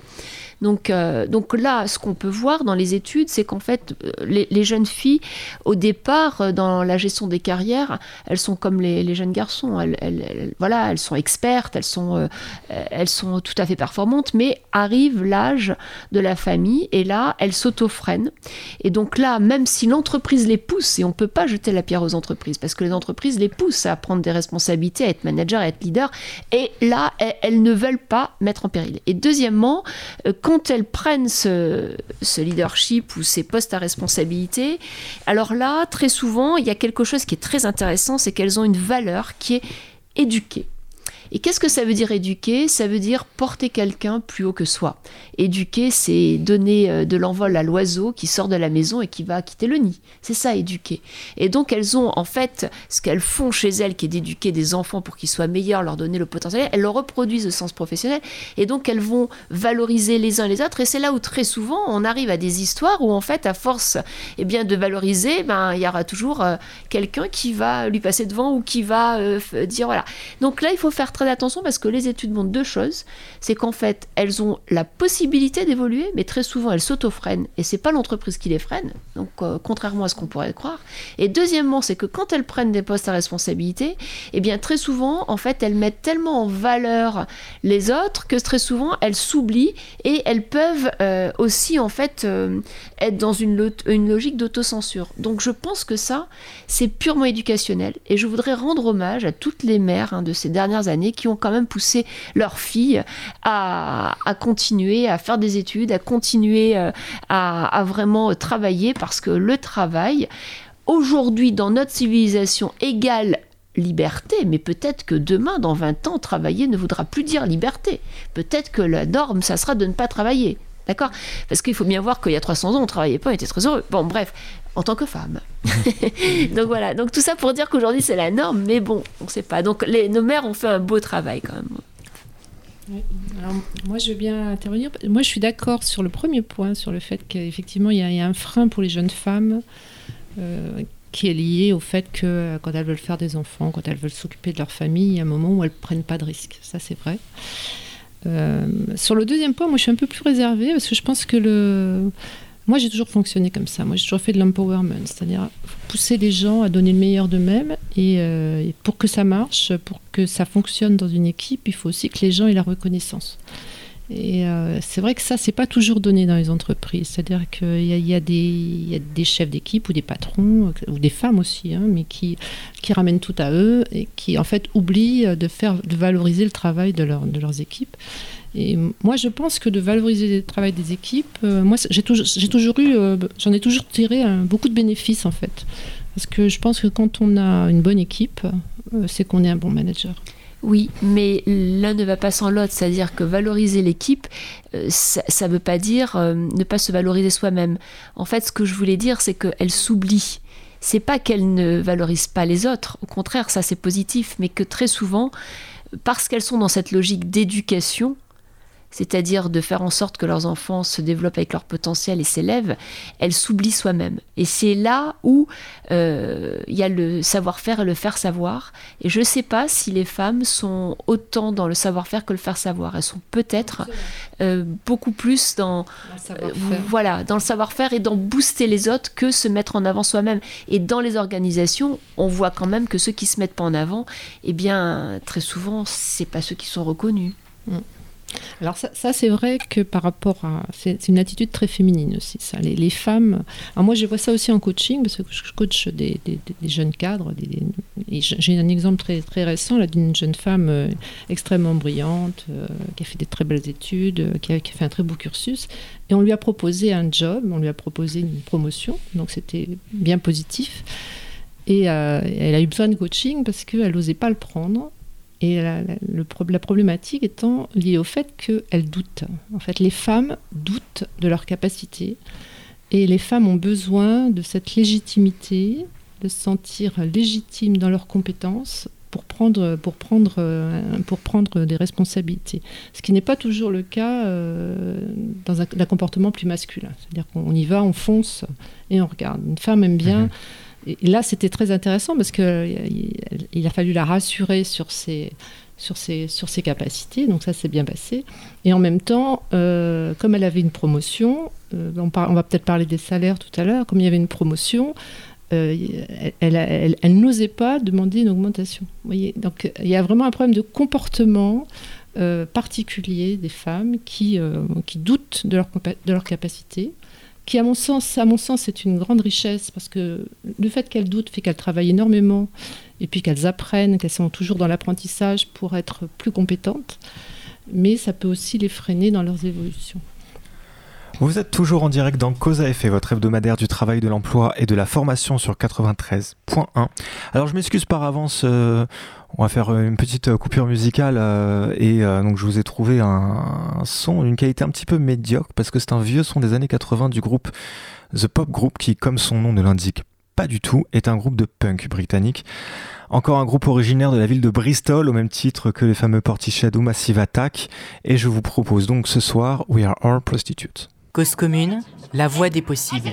Donc, euh, donc là, ce qu'on peut voir dans les études, c'est qu'en fait, euh, les, jeunes filles, au départ, dans la gestion des carrières, elles sont comme les, jeunes garçons. Elles, voilà, elles sont expertes elles sont, elles sont tout à fait performantes, mais arrive l'âge de la famille et là, elles s'auto-freinent. Et donc là, même si l'entreprise les pousse, et on ne peut pas jeter la pierre aux entreprises, parce que les entreprises les poussent à prendre des responsabilités, à être manager, à être leader, et là, elles, ne veulent pas mettre en péril. Et deuxièmement, elles prennent ce, ce leadership ou ces postes à responsabilité, alors là, très souvent, il y a quelque chose qui est très intéressant, c'est qu'elles ont une valeur qui est éduquée. Et qu'est-ce que ça veut dire éduquer? Ça veut dire porter quelqu'un plus haut que soi. Éduquer, c'est donner euh, de l'envol à l'oiseau qui sort de la maison et qui va quitter le nid. C'est ça, éduquer. Et donc, elles ont en fait ce qu'elles font chez elles, qui est d'éduquer des enfants pour qu'ils soient meilleurs, leur donner le potentiel. Elles le reproduisent au sens professionnel. Et donc, elles vont valoriser les uns les autres. Et c'est là où très souvent, on arrive à des histoires où en fait, à force eh bien, de valoriser, ben, il y aura toujours euh, quelqu'un qui va lui passer devant ou qui va euh, dire voilà. Donc là, il faut faire très attention parce que les études montrent deux choses. C'est qu'en fait, elles ont la possibilité d'évoluer, mais très souvent, elles s'auto-freinent. Et c'est pas l'entreprise qui les freine, donc euh, contrairement à ce qu'on pourrait croire. Et deuxièmement, c'est que quand elles prennent des postes à responsabilité, eh bien, très souvent, en fait, elles mettent tellement en valeur les autres que très souvent, elles s'oublient et elles peuvent euh, aussi, en fait, euh, être dans une, logique d'autocensure. Donc, je pense que ça, c'est purement éducationnel. Et je voudrais rendre hommage à toutes les mères hein, de ces dernières années qui ont quand même poussé leurs filles à, continuer à faire des études, à continuer euh, à, vraiment travailler parce que le travail, aujourd'hui dans notre civilisation égale liberté, mais peut-être que demain, dans 20 ans, travailler ne voudra plus dire liberté. Peut-être que la norme, ça sera de ne pas travailler. D'accord? Parce qu'il faut bien voir qu'il y a 300 ans, on ne travaillait pas, on était très heureux. Bon, bref, en tant que femme. donc voilà, donc tout ça pour dire qu'aujourd'hui c'est la norme, mais bon, on ne sait pas. Donc nos mères ont fait un beau travail quand même. Moi, je veux bien intervenir. Moi, je suis d'accord sur le premier point, sur le fait qu'effectivement, il y, a un frein pour les jeunes femmes euh, qui est lié au fait que euh, quand elles veulent faire des enfants, quand elles veulent s'occuper de leur famille, il y a un moment où elles ne prennent pas de risques. Ça, c'est vrai. Euh, sur le deuxième point, moi, je suis un peu plus réservée parce que je pense que le moi, j'ai toujours fonctionné comme ça. Moi, j'ai toujours fait de l'empowerment, c'est-à-dire pousser les gens à donner le meilleur d'eux-mêmes. Euh, et, pour que ça marche, pour que ça fonctionne dans une équipe, il faut aussi que les gens aient la reconnaissance. Et euh, c'est vrai que ça, c'est pas toujours donné dans les entreprises. C'est-à-dire qu'il y, y, a des chefs d'équipe ou des patrons, ou des femmes aussi, hein, mais qui, ramènent tout à eux et qui, en fait, oublient de, faire, de valoriser le travail de leurs équipes. Et moi, je pense que de valoriser le travail des équipes, euh, moi, j'ai toujours, eu, euh, j'en ai toujours tiré beaucoup de bénéfices en fait. Parce que je pense que quand on a une bonne équipe, euh, c'est qu'on est un bon manager. Oui, mais l'un ne va pas sans l'autre. C'est-à-dire que valoriser l'équipe, ça ne veut pas dire ne pas se valoriser soi-même. En fait, ce que je voulais dire, c'est qu'elle s'oublie. C'est pas qu'elle ne valorise pas les autres. Au contraire, ça c'est positif, mais que très souvent, parce qu'elles sont dans cette logique d'éducation, c'est-à-dire de faire en sorte que leurs enfants se développent avec leur potentiel et s'élèvent, elles s'oublient soi-même. Et c'est là où euh, il y a le savoir-faire et le faire savoir. Et je ne sais pas si les femmes sont autant dans le savoir-faire que le faire savoir. Elles sont peut-être euh, beaucoup plus dans, euh, voilà, dans le savoir-faire et dans booster les autres que se mettre en avant soi-même. Et dans les organisations, on voit quand même que ceux qui se mettent pas en avant, eh bien, très souvent, c'est pas ceux qui sont reconnus. Mm. Alors ça, c'est vrai que par rapport à... C'est une attitude très féminine aussi, ça. Les, femmes... Alors moi, je vois ça aussi en coaching, parce que je coach des, jeunes cadres. J'ai un exemple très, très récent d'une jeune femme euh, extrêmement brillante, euh, qui a fait des très belles études, euh, qui, a, fait un très beau cursus. Et on lui a proposé un job, on lui a proposé une promotion, donc c'était bien positif. Et elle a eu besoin de coaching parce qu'elle n'osait pas le prendre. Et la, la, problématique étant liée au fait qu'elles doutent. En fait, les femmes doutent de leur capacité et les femmes ont besoin de cette légitimité, de se sentir légitimes dans leurs compétences pour prendre, pour prendre, euh, pour prendre des responsabilités. Ce qui n'est pas toujours le cas euh, dans un, comportement plus masculin. C'est-à-dire qu'on y va, on fonce et on regarde. Une femme aime bien. Mhm. Et là, c'était très intéressant parce qu'il il a fallu la rassurer sur ses, capacités, donc ça s'est bien passé. Et en même temps, euh, comme elle avait une promotion, euh, on, va peut-être parler des salaires tout à l'heure, comme il y avait une promotion, elle, n'osait pas demander une augmentation. Donc il y a vraiment un problème de comportement particulier des femmes qui, qui doutent de leur, de leur capacité, qui à mon sens, à mon sens, c'est une grande richesse parce que le fait qu'elles doutent fait qu'elles travaillent énormément et puis qu'elles apprennent, qu'elles sont toujours dans l'apprentissage pour être plus compétentes, mais ça peut aussi les freiner dans leurs évolutions. Vous êtes toujours en direct dans Cause à effet, votre hebdomadaire du travail, de l'emploi et de la formation sur 93.1. Alors je m'excuse par avance, euh, on va faire une petite coupure musicale euh, et euh, donc je vous ai trouvé un, son d'une qualité un petit peu médiocre parce que c'est un vieux son des années 80 du groupe The Pop Group qui, comme son nom ne l'indique pas du tout, est un groupe de punk britannique. Encore un groupe originaire de la ville de Bristol, au même titre que les fameux Portishead ou Massive Attack. Et je vous propose donc ce soir We Are All Prostitutes. Cause commune, la voix des possibles.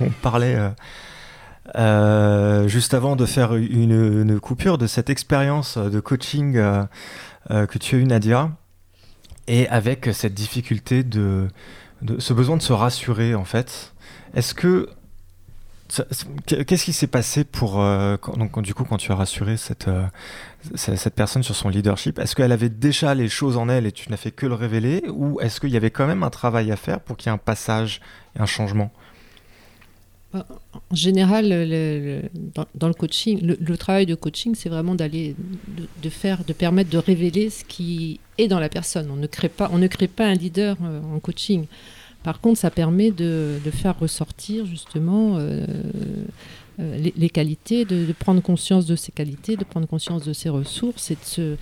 On parlait euh, euh, juste avant de faire une, coupure de cette expérience de coaching euh, que tu as eu, Nadia, et avec cette difficulté de, de, ce besoin de se rassurer en fait. Est-ce que Qu'est-ce qui s'est passé pour euh, donc du coup quand tu as rassuré cette euh, cette personne sur son leadership Est-ce qu'elle avait déjà les choses en elle et tu n'as fait que le révéler ou est-ce qu'il y avait quand même un travail à faire pour qu'il y ait un passage et un changement? Bah, En général, dans, le coaching, le, travail de coaching, c'est vraiment d'aller de, faire, de permettre de révéler ce qui est dans la personne. On ne crée pas, on ne crée pas un leader euh, en coaching. Par contre, ça permet de, faire ressortir justement euh, les, qualités, de, prendre conscience de ses qualités, de prendre conscience de ses ressources et de se,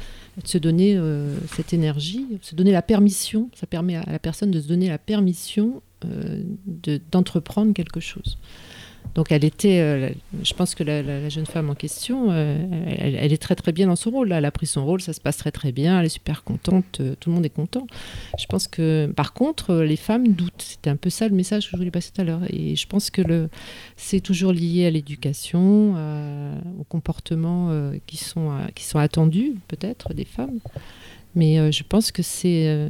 de donner cette énergie, se donner la permission. Ça permet à la personne de se donner la permission d'entreprendre quelque chose. Donc elle était, euh, je pense que la, jeune femme en question, euh, elle, est très très bien dans son rôle. Elle a pris son rôle, ça se passe très très bien, elle est super contente, euh, tout le monde est content. Je pense que par contre, les femmes doutent. C'était un peu ça le message que je voulais passer tout à l'heure. Et je pense que c'est toujours lié à l'éducation, aux comportements qui, sont, qui sont attendus peut-être des femmes. Mais je pense que c'est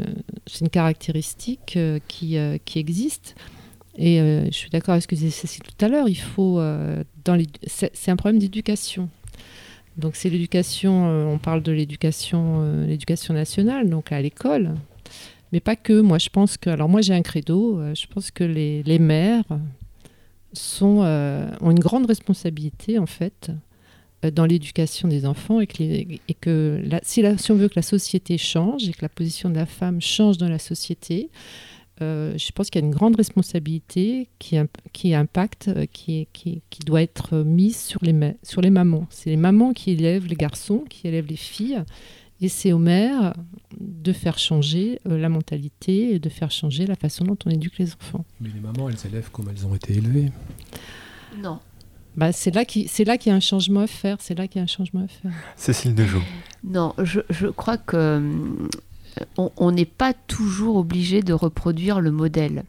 une caractéristique qui, qui existe. Et euh, je suis d'accord avec ce que disait Cécile tout à l'heure, il faut, euh, dans c'est un problème d'éducation. Donc c'est l'éducation, euh, on parle de l'éducation, l'éducation nationale, donc à l'école, mais pas que. Moi je pense que, alors moi j'ai un credo, je pense que les, les mères sont, ont une grande responsabilité en fait dans l'éducation des enfants et que, et que si, si, on veut que la société change et que la position de la femme change dans la société, euh, je pense qu'il y a une grande responsabilité qui, qui impacte, euh, qui, qui, qui, doit être mise sur les, sur les mamans. C'est les mamans qui élèvent les garçons, qui élèvent les filles. Et c'est aux mères de faire changer euh, la mentalité et de faire changer la façon dont on éduque les enfants. Mais les mamans, elles élèvent comme elles ont été élevées. Non. Bah, c'est là qu'il y a un changement à faire. C'est là qu'il y a un changement à faire. Cécile Dejeau. Non, je, je crois que on n'est pas toujours obligé de reproduire le modèle.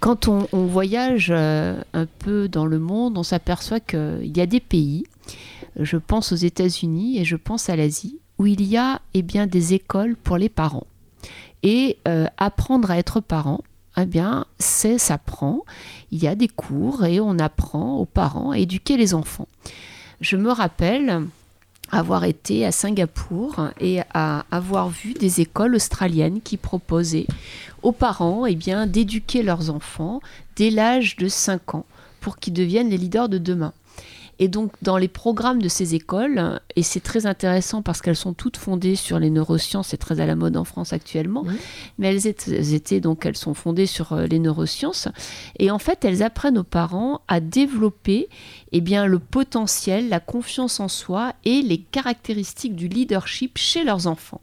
Quand on, voyage euh, un peu dans le monde, on s'aperçoit qu'il y a des pays, je pense aux États-Unis et je pense à l'Asie, où il y a eh bien, des écoles pour les parents. Et euh, apprendre à être parent, eh bien, c'est s'apprend. Il y a des cours et on apprend aux parents à éduquer les enfants. Je me rappelle, avoir été à Singapour et à avoir vu des écoles australiennes qui proposaient aux parents eh d'éduquer leurs enfants dès l'âge de 5 ans pour qu'ils deviennent les leaders de demain. Et donc, dans les programmes de ces écoles, et c'est très intéressant parce qu'elles sont toutes fondées sur les neurosciences, c'est très à la mode en France actuellement, mais elles étaient, donc, elles sont fondées sur euh, les neurosciences. Et en fait, elles apprennent aux parents à développer eh bien, le potentiel, la confiance en soi et les caractéristiques du leadership chez leurs enfants.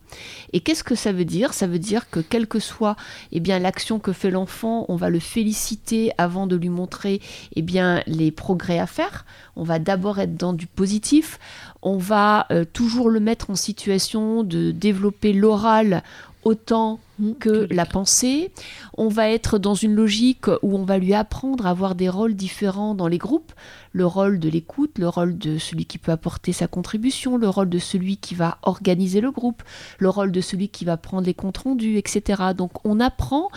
Et qu'est-ce que ça veut dire? Ça veut dire que quelle que soit eh bien, l'action que fait l'enfant, on va le féliciter avant de lui montrer eh bien, les progrès à faire. On va d'abord être dans du positif. On va euh, toujours le mettre en situation de développer l'oral autant mmh, que la pensée. On va être dans une logique où on va lui apprendre à avoir des rôles différents dans les groupes. Le rôle de l'écoute, le rôle de celui qui peut apporter sa contribution, le rôle de celui qui va organiser le groupe, le rôle de celui qui va prendre les comptes rendus, etc. Donc on apprend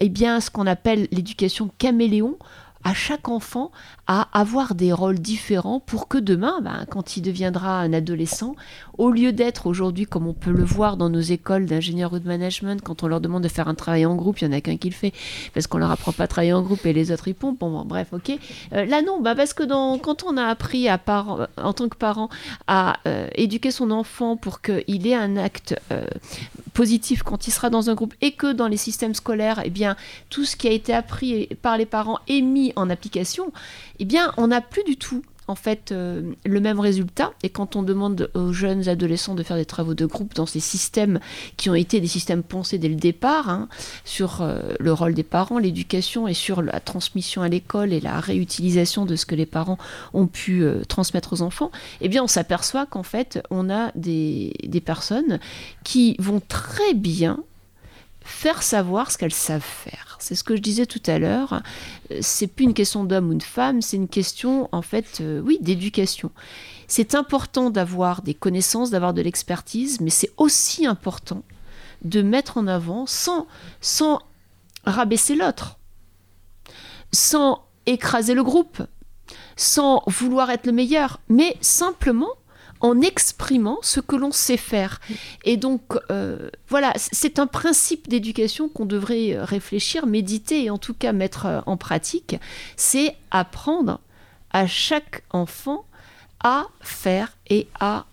eh bien, ce qu'on appelle l'éducation caméléon à chaque enfant à avoir des rôles différents pour que demain, ben, quand il deviendra un adolescent, au lieu d'être aujourd'hui, comme on peut le voir dans nos écoles d'ingénieur ou de management, quand on leur demande de faire un travail en groupe, il y en a qu'un qui le fait, parce qu'on leur apprend pas à travailler en groupe et les autres ils pompent. Bon, bref, ok. Euh, là non, bah, parce que quand on a appris part, en tant que parent à euh, éduquer son enfant pour qu'il ait un acte euh, positif quand il sera dans un groupe et que dans les systèmes scolaires, eh bien, tout ce qui a été appris par les parents est mis en application, eh bien, on n'a plus du tout en fait euh, le même résultat. Et quand on demande aux jeunes adolescents de faire des travaux de groupe dans ces systèmes qui ont été des systèmes pensés dès le départ, hein, sur euh, le rôle des parents, l'éducation et sur la transmission à l'école et la réutilisation de ce que les parents ont pu euh, transmettre aux enfants, eh bien on s'aperçoit qu'en fait on a des, des personnes qui vont très bien faire savoir ce qu'elles savent faire. C'est ce que je disais tout à l'heure. Euh, c'est plus une question d'homme ou de femme, c'est une question en fait, euh, oui, d'éducation. C'est important d'avoir des connaissances, d'avoir de l'expertise, mais c'est aussi important de mettre en avant sans, sans rabaisser l'autre, sans écraser le groupe, sans vouloir être le meilleur, mais simplement en exprimant ce que l'on sait faire. Et donc, euh, voilà, c'est un principe d'éducation qu'on devrait réfléchir, méditer et en tout cas mettre euh, en pratique. C'est apprendre à chaque enfant à faire et à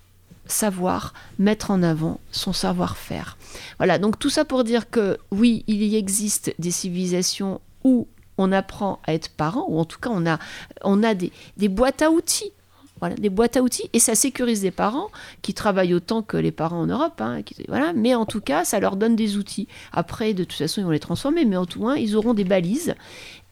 savoir mettre en avant son savoir-faire. Voilà, donc tout ça pour dire que oui, il y existe des civilisations où on apprend à être parent, ou en tout cas, on a, on a des, des boîtes à outils voilà, des boîtes à outils et ça sécurise les parents qui travaillent autant que les parents en Europe. Hein, voilà, mais en tout cas, ça leur donne des outils. Après, de toute façon, ils vont les transformer, mais en tout cas, ils auront des balises.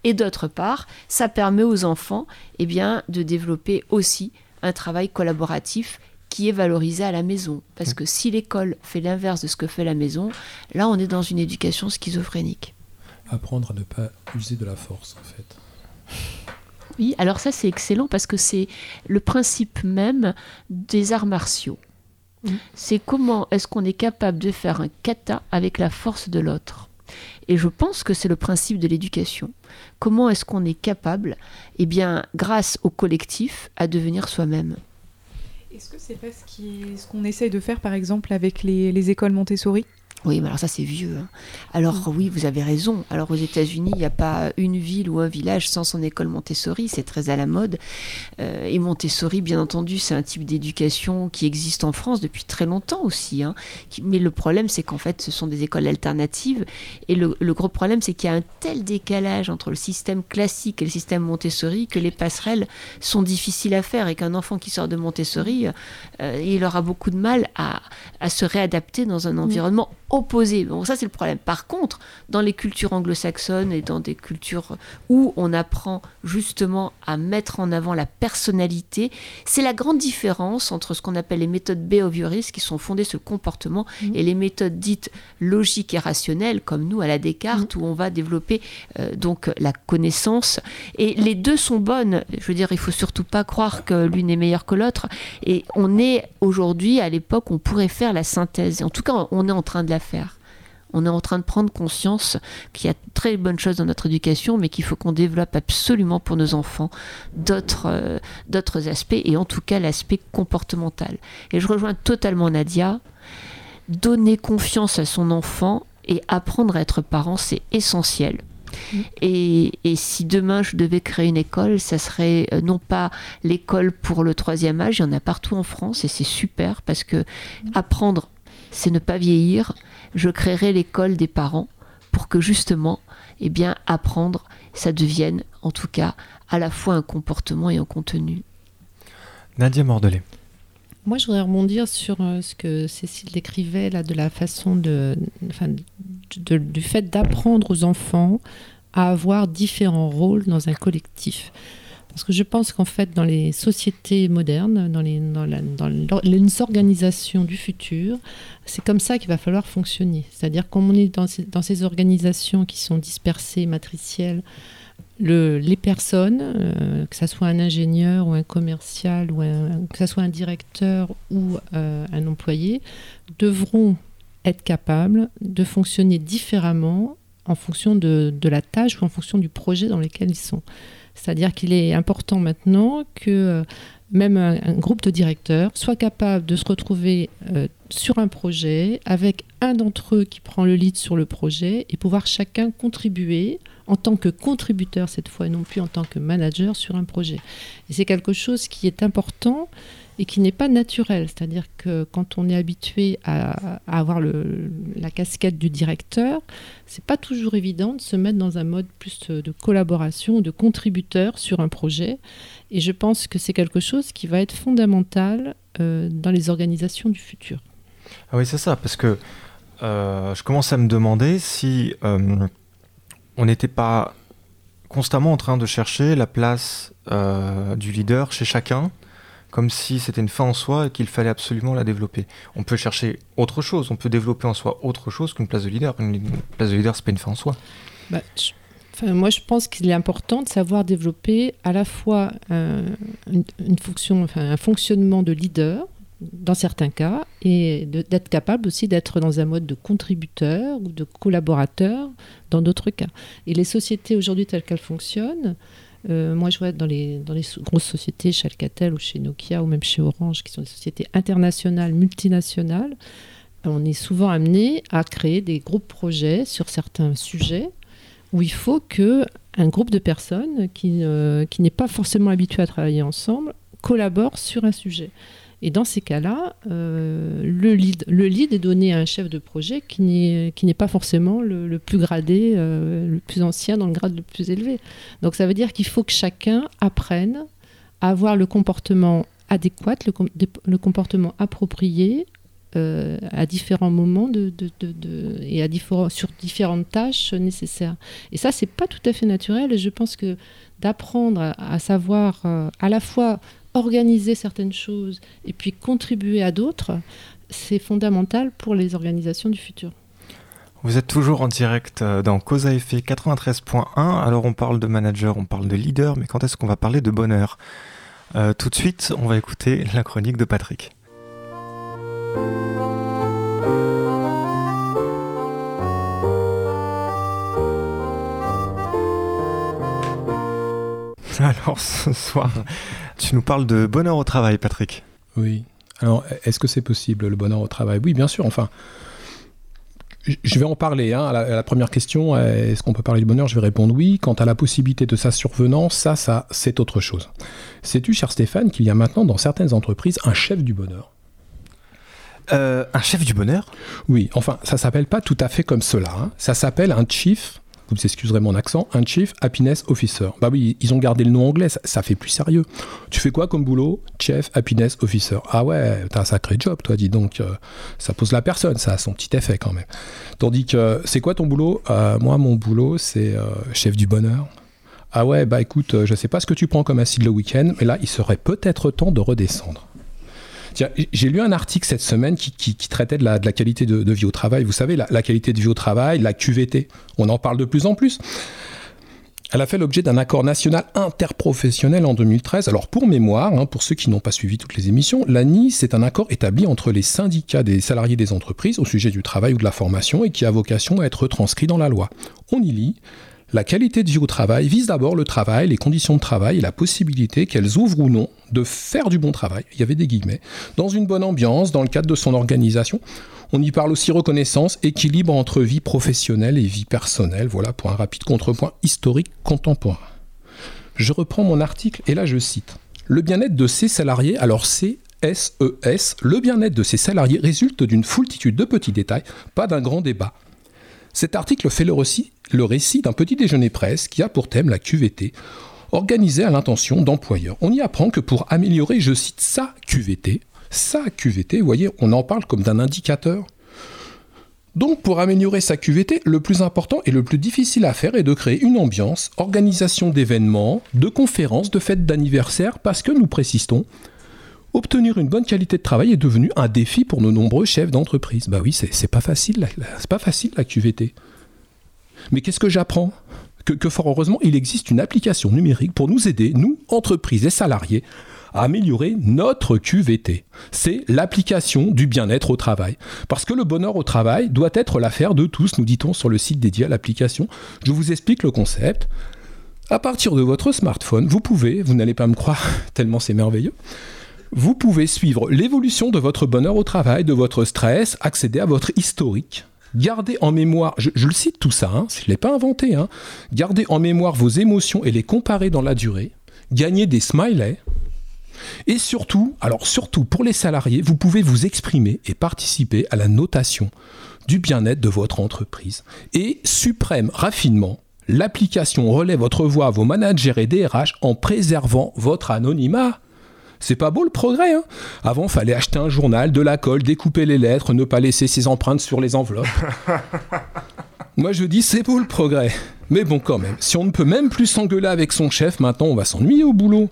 Et d'autre part, ça permet aux enfants eh bien, de développer aussi un travail collaboratif qui est valorisé à la maison. Parce que si l'école fait l'inverse de ce que fait la maison, là, on est dans une éducation schizophrénique. Apprendre à ne pas user de la force, en fait. Oui, alors ça c'est excellent parce que c'est le principe même des arts martiaux. C'est comment est-ce qu'on est capable de faire un kata avec la force de l'autre. Et je pense que c'est le principe de l'éducation. Comment est-ce qu'on est capable, eh bien, grâce au collectif, à devenir soi-même Est-ce que c'est pas ce qu'on essaye de faire, par exemple, avec les écoles Montessori? Oui, mais alors ça c'est vieux. Hein. Alors mm. oui, vous avez raison. Alors aux États-Unis, il n'y a pas une ville ou un village sans son école Montessori, c'est très à la mode. Euh, et Montessori, bien entendu, c'est un type d'éducation qui existe en France depuis très longtemps aussi. Hein. Mais le problème, c'est qu'en fait, ce sont des écoles alternatives. Et le, gros problème, c'est qu'il y a un tel décalage entre le système classique et le système Montessori que les passerelles sont difficiles à faire et qu'un enfant qui sort de Montessori, euh, il aura beaucoup de mal à, à se réadapter dans un mm. environnement opposés. Bon, ça c'est le problème. Par contre, dans les cultures anglo-saxonnes et dans des cultures où on apprend justement à mettre en avant la personnalité, c'est la grande différence entre ce qu'on appelle les méthodes behaviorist qui sont fondées sur le comportement mmh. et les méthodes dites logiques et rationnelles comme nous à la Descartes mmh. où on va développer euh, donc la connaissance. Et les deux sont bonnes. Je veux dire, il faut surtout pas croire que l'une est meilleure que l'autre. Et on est aujourd'hui à l'époque, on pourrait faire la synthèse. En tout cas, on est en train de la faire. On est en train de prendre conscience qu'il y a de très bonnes choses dans notre éducation, mais qu'il faut qu'on développe absolument pour nos enfants d'autres euh, d'autres aspects, et en tout cas l'aspect comportemental. Et je rejoins totalement Nadia. Donner confiance à son enfant et apprendre à être parent, c'est essentiel. Mm. Et, et, si demain je devais créer une école, ça serait euh, non pas l'école pour le troisième âge, il y en a partout en France et c'est super parce que mm. apprendre, c'est ne pas vieillir, je créerai l'école des parents pour que justement, eh bien, apprendre, ça devienne, en tout cas, à la fois un comportement et un contenu. Nadia Mordelet. Moi, je voudrais rebondir sur euh, ce que Cécile décrivait là, de la façon de, du fait d'apprendre aux enfants à avoir différents rôles dans un collectif. Parce que je pense qu'en fait, dans les sociétés modernes, dans les, dans, les organisations du futur, c'est comme ça qu'il va falloir fonctionner. C'est-à-dire qu'on est dans ces, dans ces, organisations qui sont dispersées, matricielles, le, les personnes, euh, que ce soit un ingénieur ou un commercial, ou que ce soit un directeur ou euh, un employé, devront être capables de fonctionner différemment en fonction de, de la tâche ou en fonction du projet dans lequel ils sont. C'est-à-dire qu'il est important maintenant que euh, même un, groupe de directeurs soit capable de se retrouver euh, sur un projet avec un d'entre eux qui prend le lead sur le projet et pouvoir chacun contribuer en tant que contributeur cette fois et non plus en tant que manager sur un projet. Et c'est quelque chose qui est important et qui n'est pas naturel. C'est-à-dire que quand on est habitué à, avoir la casquette du directeur, c'est pas toujours évident de se mettre dans un mode plus de collaboration, de contributeur sur un projet. Et je pense que c'est quelque chose qui va être fondamental euh, dans les organisations du futur. Ah oui, c'est ça, parce que euh, je commence à me demander si euh, on n'était pas constamment en train de chercher la place du leader chez chacun comme si c'était une fin en soi et qu'il fallait absolument la développer. On peut chercher autre chose, on peut développer en soi autre chose qu'une place de leader. Une place de leader, c'est pas une fin en soi. Bah, moi, je pense qu'il est important de savoir développer à la fois une, fonction, un fonctionnement de leader dans certains cas et d'être capable aussi d'être dans un mode de contributeur ou de collaborateur dans d'autres cas. Et les sociétés aujourd'hui telles qu'elles fonctionnent, euh, moi, je vois dans les, dans grosses sociétés, chez Alcatel ou chez Nokia ou même chez Orange, qui sont des sociétés internationales, multinationales, on est souvent amené à créer des groupes projets sur certains sujets où il faut que un groupe de personnes qui, qui n'est pas forcément habitué à travailler ensemble collabore sur un sujet. Et dans ces cas-là, euh, le, lead, le lead est donné à un chef de projet qui n'est pas forcément le, plus gradé, euh, le plus ancien dans le grade le plus élevé. Donc ça veut dire qu'il faut que chacun apprenne à avoir le comportement adéquat, le, comportement approprié euh, à différents moments de, et à sur différentes tâches nécessaires. Et ça, c'est pas tout à fait naturel. Et je pense que d'apprendre à, savoir à la fois organiser certaines choses et puis contribuer à d'autres, c'est fondamental pour les organisations du futur. Vous êtes toujours en direct euh, dans Cause à effet 93.1. Alors on parle de manager, on parle de leader, mais quand est-ce qu'on va parler de bonheur? Tout de suite, on va écouter la chronique de Patrick. Alors ce soir, tu nous parles de bonheur au travail, Patrick. Oui. Alors, est-ce que c'est possible, le bonheur au travail? Oui, bien sûr. Enfin, je vais en parler. Hein. À, la, première question, est-ce qu'on peut parler du bonheur? Je vais répondre oui. Quant à la possibilité de sa survenance, ça, ça, c'est autre chose. Sais-tu, cher Stéphane, qu'il y a maintenant dans certaines entreprises un chef du bonheur? Euh, Un chef du bonheur? Oui, enfin, ça s'appelle pas tout à fait comme cela. Hein. Ça s'appelle un chief vous excuserez mon accent, un Chief Happiness Officer. Bah oui, ils ont gardé le nom anglais, ça, fait plus sérieux. Tu fais quoi comme boulot Chief Happiness Officer? Ah ouais, t'as un sacré job, toi, dis donc. Euh, ça pose la personne, ça a son petit effet quand même. Tandis que, c'est quoi ton boulot? Euh, Moi, mon boulot, c'est euh, chef du bonheur. Ah ouais, bah écoute, je sais pas ce que tu prends comme acide le week-end, mais là, il serait peut-être temps de redescendre j'ai lu un article cette semaine qui, traitait de la, qualité de, vie au travail. Vous savez, la, qualité de vie au travail, la QVT, on en parle de plus en plus. Elle a fait l'objet d'un accord national interprofessionnel en 2013. Alors pour mémoire, hein, pour ceux qui n'ont pas suivi toutes les émissions, l'ANI, c'est un accord établi entre les syndicats des salariés des entreprises au sujet du travail ou de la formation et qui a vocation à être retranscrit dans la loi. On y lit la qualité de vie au travail vise d'abord le travail, les conditions de travail et la possibilité qu'elles ouvrent ou non de faire du bon travail, il y avait des guillemets, dans une bonne ambiance, dans le cadre de son organisation. On y parle aussi reconnaissance, équilibre entre vie professionnelle et vie personnelle. Voilà pour un rapide contrepoint historique contemporain. Je reprends mon article et là je cite. Le bien-être de ces salariés, alors c'est SES, le bien-être de ces salariés résulte d'une foultitude de petits détails, pas d'un grand débat. Cet article fait le récit, d'un petit déjeuner presse qui a pour thème la QVT, organisé à l'intention d'employeurs. On y apprend que pour améliorer, je cite, sa QVT, sa QVT, vous voyez, on en parle comme d'un indicateur. Donc pour améliorer sa QVT, le plus important et le plus difficile à faire est de créer une ambiance, organisation d'événements, de conférences, de fêtes d'anniversaire, parce que nous précisons, obtenir une bonne qualité de travail est devenu un défi pour nos nombreux chefs d'entreprise. Bah oui, c'est pas facile, c'est pas facile la QVT. Mais qu'est-ce que j'apprends? Que, fort heureusement, il existe une application numérique pour nous aider, nous, entreprises et salariés, à améliorer notre QVT. C'est l'application du bien-être au travail. Parce que le bonheur au travail doit être l'affaire de tous, nous dit-on sur le site dédié à l'application. Je vous explique le concept. À partir de votre smartphone, vous pouvez, vous n'allez pas me croire tellement c'est merveilleux, vous pouvez suivre l'évolution de votre bonheur au travail, de votre stress, accéder à votre historique. Gardez en mémoire, je, le cite tout ça, hein, je ne l'ai pas inventé, hein, gardez en mémoire vos émotions et les comparer dans la durée, gagner des smileys, et surtout, alors surtout pour les salariés, vous pouvez vous exprimer et participer à la notation du bien-être de votre entreprise. Et suprême raffinement, l'application relaie votre voix à vos managers et DRH en préservant votre anonymat. C'est pas beau le progrès, hein Avant, fallait acheter un journal, de la colle, découper les lettres, ne pas laisser ses empreintes sur les enveloppes. Moi, je dis, c'est beau le progrès. Mais bon, quand même, si on ne peut même plus s'engueuler avec son chef, maintenant, on va s'ennuyer au boulot.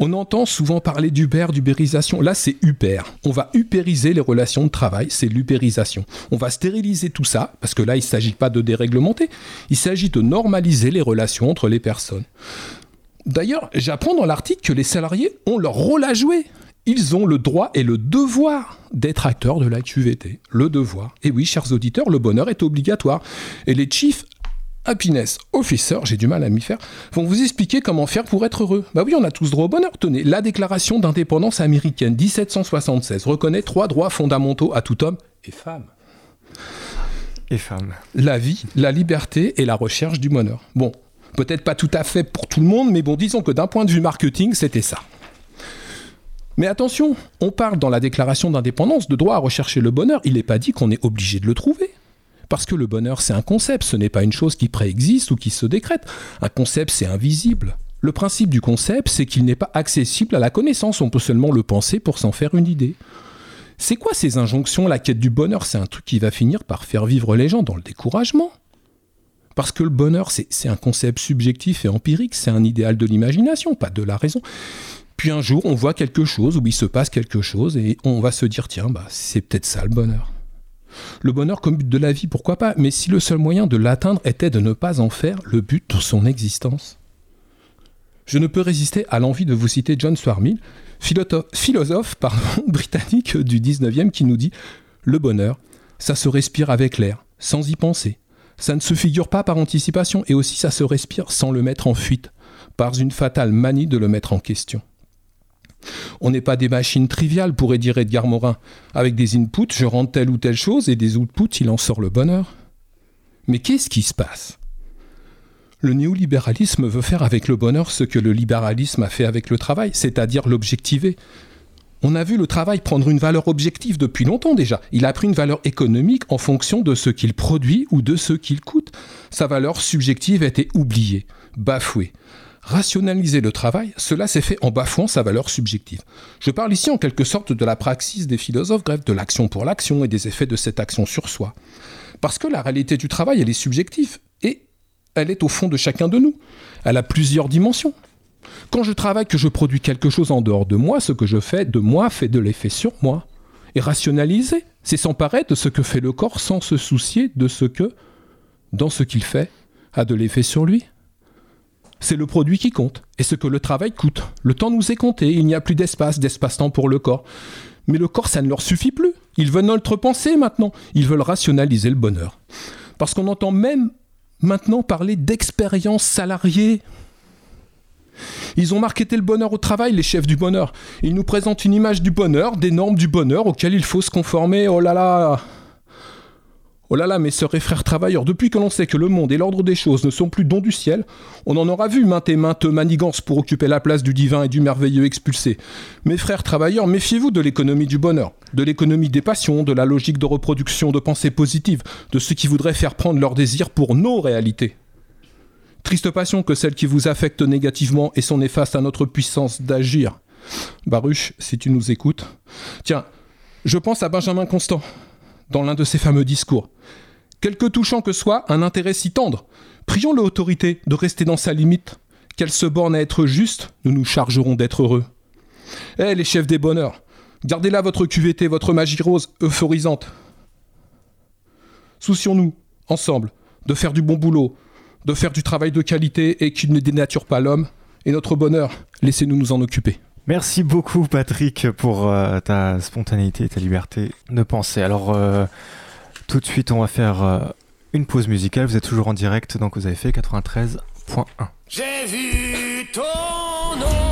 On entend souvent parler d'Uber, d'ubérisation. Là, c'est Uber. On va upériser les relations de travail, c'est l'upérisation. On va stériliser tout ça, parce que là, il ne s'agit pas de déréglementer, il s'agit de normaliser les relations entre les personnes. D'ailleurs, j'apprends dans l'article que les salariés ont leur rôle à jouer. Ils ont le droit et le devoir d'être acteurs de la QVT. Le devoir. Et oui, chers auditeurs, le bonheur est obligatoire. Et les Chief Happiness Officers, j'ai du mal à m'y faire, vont vous expliquer comment faire pour être heureux. Bah oui, on a tous droit au bonheur. Tenez, la déclaration d'indépendance américaine 1776 reconnaît trois droits fondamentaux à tout homme et femme. Et femme. La vie, la liberté et la recherche du bonheur. Bon, Peut-être pas tout à fait pour tout le monde, mais bon, disons que d'un point de vue marketing, c'était ça. Mais attention, on parle dans la déclaration d'indépendance de droit à rechercher le bonheur. Il n'est pas dit qu'on est obligé de le trouver. Parce que le bonheur, c'est un concept, ce n'est pas une chose qui préexiste ou qui se décrète. Un concept, c'est invisible. Le principe du concept, c'est qu'il n'est pas accessible à la connaissance, on peut seulement le penser pour s'en faire une idée. C'est quoi ces injonctions La quête du bonheur, c'est un truc qui va finir par faire vivre les gens dans le découragement. Parce que le bonheur, c'est un concept subjectif et empirique, c'est un idéal de l'imagination, pas de la raison. Puis un jour, on voit quelque chose, ou il se passe quelque chose, et on va se dire, tiens, bah, c'est peut-être ça le bonheur. Le bonheur comme but de la vie, pourquoi pas, mais si le seul moyen de l'atteindre était de ne pas en faire le but de son existence. Je ne peux résister à l'envie de vous citer John Stuart Mill, philosophe britannique du 19e, qui nous dit Le bonheur, ça se respire avec l'air, sans y penser. Ça ne se figure pas par anticipation, et aussi ça se respire sans le mettre en fuite, par une fatale manie de le mettre en question. On n'est pas des machines triviales, pourrait dire Edgar Morin. Avec des inputs, je rentre telle ou telle chose, et des outputs, il en sort le bonheur. Mais qu'est-ce qui se passe? Le néolibéralisme veut faire avec le bonheur ce que le libéralisme a fait avec le travail, c'est-à-dire l'objectiver. On a vu le travail prendre une valeur objective depuis longtemps déjà. Il a pris une valeur économique en fonction de ce qu'il produit ou de ce qu'il coûte. Sa valeur subjective a été oubliée, bafouée. Rationaliser le travail, cela s'est fait en bafouant sa valeur subjective. Je parle ici en quelque sorte de la praxis des philosophes grecs, de l'action pour l'action et des effets de cette action sur soi. Parce que la réalité du travail, elle est subjective et elle est au fond de chacun de nous. Elle a plusieurs dimensions. Quand je travaille, que je produis quelque chose en dehors de moi, ce que je fais de moi fait de l'effet sur moi. Et rationaliser, c'est s'emparer de ce que fait le corps sans se soucier de ce que, dans ce qu'il fait, a de l'effet sur lui c'est le produit qui compte et ce que le travail coûte. Le temps nous est compté, il n'y a plus d'espace, d'espace-temps pour le corps. Mais le corps, ça ne leur suffit plus. Ils veulent notre pensée maintenant. Ils veulent rationaliser le bonheur. Parce qu'on entend même maintenant parler d'expérience salariée. Ils ont marketé le bonheur au travail, les chefs du bonheur. Ils nous présentent une image du bonheur, des normes du bonheur auxquelles il faut se conformer. Oh là là Oh là là, mes sœurs et frères travailleurs, depuis que l'on sait que le monde et l'ordre des choses ne sont plus dons du ciel, on en aura vu maintes et maintes manigances pour occuper la place du divin et du merveilleux expulsé. Mes frères travailleurs, méfiez-vous de l'économie du bonheur, de l'économie des passions, de la logique de reproduction de pensées positives, de ceux qui voudraient faire prendre leurs désirs pour nos réalités. Triste passion que celle qui vous affecte négativement et sont néfastes à notre puissance d'agir. Baruch, si tu nous écoutes. Tiens, je pense à Benjamin Constant, dans l'un de ses fameux discours. Quelque touchant que soit un intérêt si tendre, prions l'autorité de rester dans sa limite. Qu'elle se borne à être juste, nous nous chargerons d'être heureux. Eh, les chefs des bonheurs, gardez là votre QVT, votre magie rose euphorisante. Soucions-nous, ensemble, de faire du bon boulot, de faire du travail de qualité et qui ne dénature pas l'homme. Et notre bonheur, laissez-nous nous en occuper. Merci beaucoup Patrick pour euh, ta spontanéité et ta liberté de penser. Alors euh, tout de suite on va faire euh, une pause musicale. Vous êtes toujours en direct donc vous avez fait 93.1. J'ai vu ton nom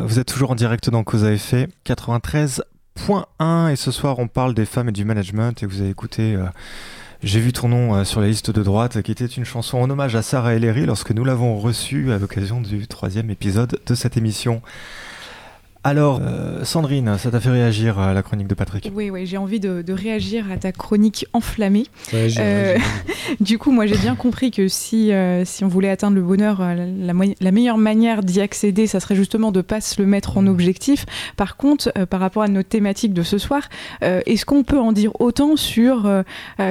Vous êtes toujours en direct dans Cause à effet 93.1 et ce soir on parle des femmes et du management et vous avez écouté euh, J'ai vu ton nom euh, sur la liste de droite qui était une chanson en hommage à Sarah Ellery lorsque nous l'avons reçue à l'occasion du troisième épisode de cette émission. Alors, euh, Sandrine, ça t'a fait réagir à la chronique de Patrick Oui, oui, j'ai envie de, de réagir à ta chronique enflammée. Ouais, Euh, Du coup, moi, j'ai bien compris que si, euh, si on voulait atteindre le bonheur, la, meilleure manière d'y accéder, ça serait justement de pas se le mettre en objectif. Par contre, euh, par rapport à notre thématique de ce soir, euh, est-ce qu'on peut en dire autant sur,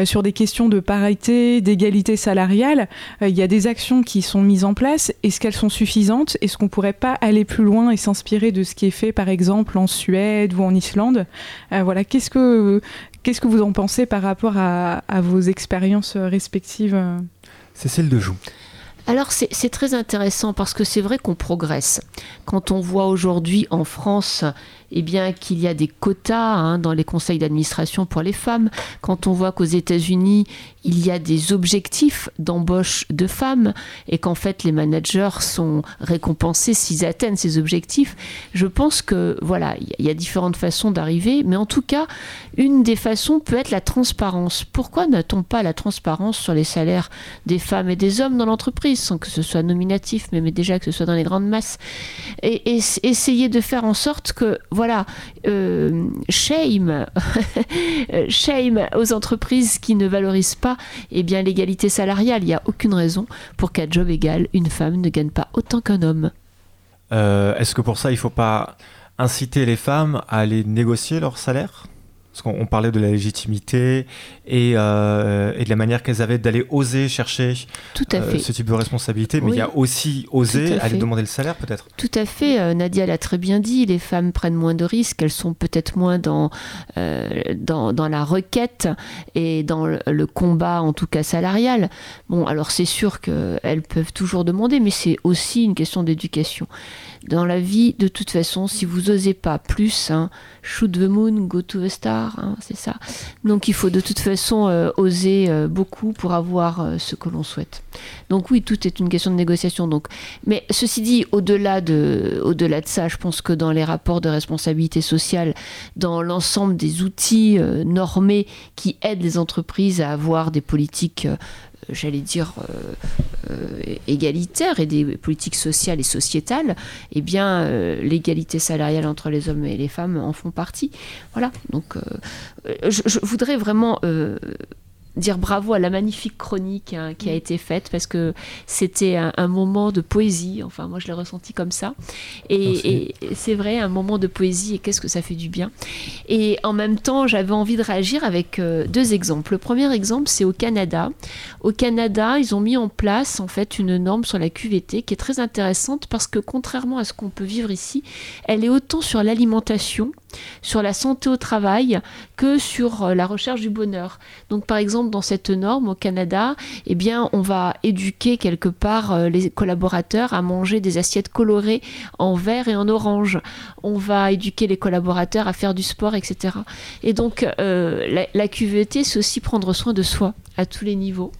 sur des questions de parité, d'égalité salariale? Euh, Il y a des actions qui sont mises en place. Est-ce qu'elles sont suffisantes? Est-ce qu'on pourrait pas aller plus loin et s'inspirer de ce qui est fait, par exemple, en Suède ou en Islande Euh, Voilà, qu'est-ce que Qu'est-ce que vous en pensez par rapport à, à vos expériences euh, respectives euh? Cécile Dejoux. Alors c'est c'est très intéressant parce que c'est vrai qu'on progresse. Quand on voit aujourd'hui en France eh bien qu'il y a des quotas hein, dans les conseils d'administration pour les femmes, quand on voit qu'aux États-Unis il y a des objectifs d'embauche de femmes et qu'en fait les managers sont récompensés s'ils atteignent ces objectifs, je pense que voilà, il y a- différentes façons d'arriver, mais en tout cas, une des façons peut être la transparence. Pourquoi n'a-t-on pas la transparence sur les salaires des femmes et des hommes dans l'entreprise, sans que ce soit nominatif, mais, déjà que ce soit dans les grandes masses? Et, et essayer de faire en sorte que, voilà, euh, shame, shame aux entreprises qui ne valorisent pas eh bien l'égalité salariale. Il n'y a aucune raison pour qu'à job égal, une femme ne gagne pas autant qu'un homme. Euh, Est-ce que pour ça, il ne faut pas inciter les femmes à aller négocier leur salaire? Parce qu'on on parlait de la légitimité et, euh, et de la manière qu'elles avaient d'aller oser chercher Tout à euh, ce type de responsabilité, mais Oui. il y a aussi oser aller demander le salaire peut-être. Tout à fait, euh, Nadia l'a très bien dit, les femmes prennent moins de risques, elles sont peut-être moins dans, dans, dans la requête et dans le, le combat, en tout cas salarial. Bon, alors c'est sûr qu'elles peuvent toujours demander, mais c'est aussi une question d'éducation. Dans la vie, de toute façon, si vous osez pas plus, hein, shoot the moon, go to the star, hein, c'est ça. Donc il faut de toute façon euh, oser euh, beaucoup pour avoir euh, ce que l'on souhaite. Donc oui, tout est une question de négociation. Donc mais ceci dit, au-delà de, au-delà de ça, je pense que dans les rapports de responsabilité sociale, dans l'ensemble des outils normés qui aident les entreprises à avoir des politiques, j'allais dire, euh, euh, égalitaires et des politiques sociales et sociétales, eh bien, euh, l'égalité salariale entre les hommes et les femmes en font partie. Voilà. Donc, je voudrais vraiment. Dire bravo à la magnifique chronique hein, qui a été faite parce que c'était un, un moment de poésie. Enfin, moi, je l'ai ressenti comme ça. Et c'est vrai, un moment de poésie. Et qu'est-ce que ça fait du bien. Et en même temps, j'avais envie de réagir avec euh, deux exemples. Le premier exemple, c'est au Canada. Au Canada, ils ont mis en place en fait une norme sur la QVT qui est très intéressante parce que contrairement à ce qu'on peut vivre ici, elle est autant sur l'alimentation, sur la santé au travail que sur euh, la recherche du bonheur. Donc par exemple dans cette norme au Canada, eh bien on va éduquer quelque part euh, les collaborateurs à manger des assiettes colorées en vert et en orange. On va éduquer les collaborateurs à faire du sport, etc. Et donc euh, la, la QVT, c'est aussi prendre soin de soi à tous les niveaux.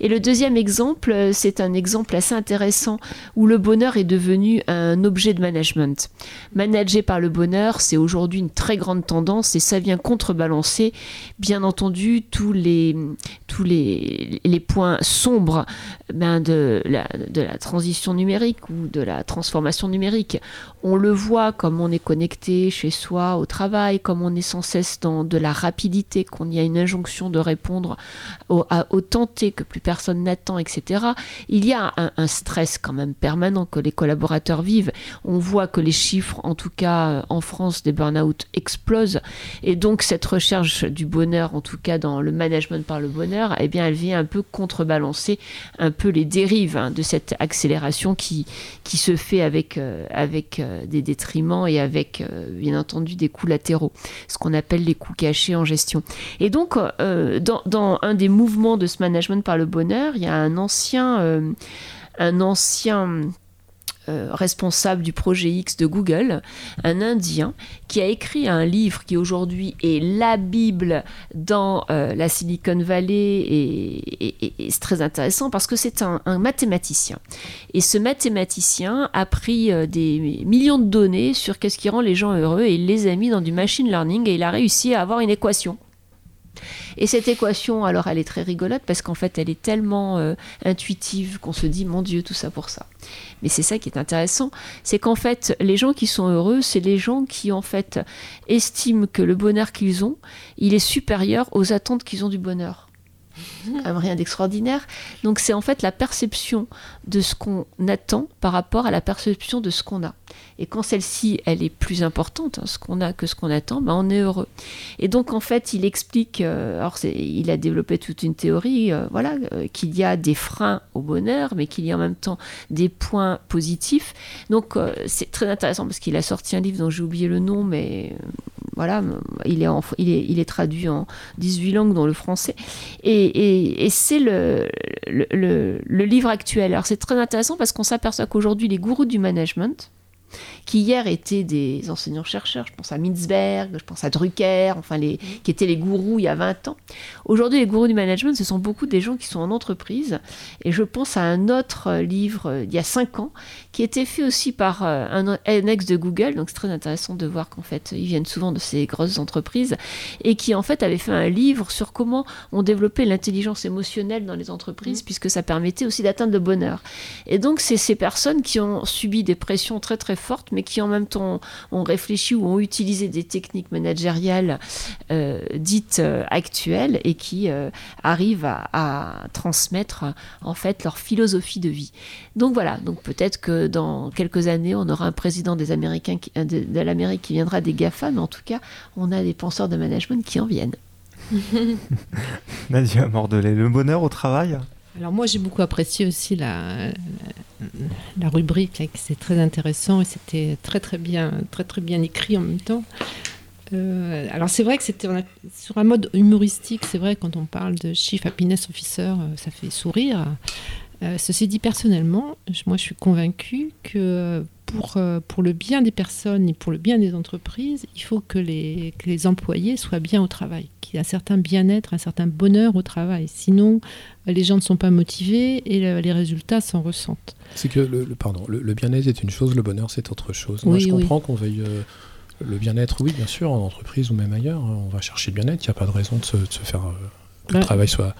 Et le deuxième exemple, c'est un exemple assez intéressant où le bonheur est devenu un objet de management. Manager par le bonheur, c'est aujourd'hui une très grande tendance et ça vient contrebalancer, bien entendu, tous les, tous les, les points sombres ben, de, la, de la transition numérique ou de la transformation numérique. On le voit comme on est connecté chez soi au travail, comme on est sans cesse dans de la rapidité, qu'on y a une injonction de répondre au, à, au tenté que plus personne n'attend, etc. Il y a un, un stress quand même permanent que les collaborateurs vivent. On voit que les chiffres, en tout cas euh, en France, des explosent. Et donc cette recherche du bonheur, en tout cas dans le management par le bonheur, eh bien elle vient un peu contrebalancer un peu les dérives hein, de cette accélération qui, qui se fait avec, euh, avec euh, des détriments et avec euh, bien entendu des coûts latéraux, ce qu'on appelle les coûts cachés en gestion. Et donc dans, dans un des mouvements de ce management par le bonheur, il y a un ancien, un ancien euh, responsable du projet X de Google, un Indien, qui a écrit un livre qui aujourd'hui est la Bible dans euh, la Silicon Valley et, c'est très intéressant parce que c'est un, mathématicien. Et ce mathématicien a pris euh, des millions de données sur qu'est-ce qui rend les gens heureux et il les a mis dans du machine learning et il a réussi à avoir une équation et cette équation, alors elle est très rigolote parce qu'en fait elle est tellement euh, intuitive qu'on se dit mon Dieu, tout ça pour ça. Mais c'est ça qui est intéressant, c'est qu'en fait les gens qui sont heureux, c'est les gens qui en fait estiment que le bonheur qu'ils ont, il est supérieur aux attentes qu'ils ont du bonheur rien d'extraordinaire. Donc c'est en fait la perception de ce qu'on attend par rapport à la perception de ce qu'on a. Et quand celle-ci, elle est plus importante, hein, ce qu'on a que ce qu'on attend, ben on est heureux. Et donc en fait, il explique, euh, alors il a développé toute une théorie, euh, voilà, euh, qu'il y a des freins au bonheur, mais qu'il y a en même temps des points positifs. Donc c'est très intéressant parce qu'il a sorti un livre dont j'ai oublié le nom, mais voilà, il est, il, est, il est traduit en 18 langues, dont le français. Et, et, c'est le, livre actuel. Alors c'est très intéressant parce qu'on s'aperçoit qu'aujourd'hui, les gourous du management, qui hier étaient des enseignants-chercheurs, je pense à Mintzberg, je pense à Drucker, enfin les, mmh. qui étaient les gourous il y a 20 ans. Aujourd'hui, les gourous du management, ce sont beaucoup des gens qui sont en entreprise. Et je pense à un autre livre euh, il y a 5 ans, qui était fait aussi par euh, un, ex de Google, donc c'est très intéressant de voir qu'en fait, ils viennent souvent de ces grosses entreprises, et qui en fait avait fait un livre sur comment on développait l'intelligence émotionnelle dans les entreprises, mmh. puisque ça permettait aussi d'atteindre le bonheur. Et donc, c'est ces personnes qui ont subi des pressions très très fortes, mais qui en même temps ont réfléchi ou ont utilisé des techniques managériales euh, dites euh, actuelles et qui euh, arrivent à, transmettre en fait leur philosophie de vie. Donc voilà, donc peut-être que dans quelques années, on aura un président des Américains de, l'Amérique qui viendra des GAFA, mais en tout cas, on a des penseurs de management qui en viennent. Nadia Mordelet, le bonheur au travail? Alors moi j'ai beaucoup apprécié aussi la, la, rubrique, c'est très intéressant et c'était très très bien, très très bien écrit en même temps. Euh, alors c'est vrai que c'était sur un mode humoristique, c'est vrai quand on parle de Chief Happiness Officer, euh, ça fait sourire. Euh, ceci dit personnellement, moi je suis convaincue que pour, pour le bien des personnes et pour le bien des entreprises, il faut que les, que les employés soient bien au travail, qu'il y ait un certain bien-être, un certain bonheur au travail. Sinon, les gens ne sont pas motivés et les résultats s'en ressentent. C'est que le, pardon, le, bien-être est une chose, le bonheur c'est autre chose. Moi, je comprends qu'on veuille euh, le bien-être, oui, bien sûr, en entreprise ou même ailleurs. Hein, on va chercher le bien-être. Il n'y a pas de raison de se, faire euh, que le travail soit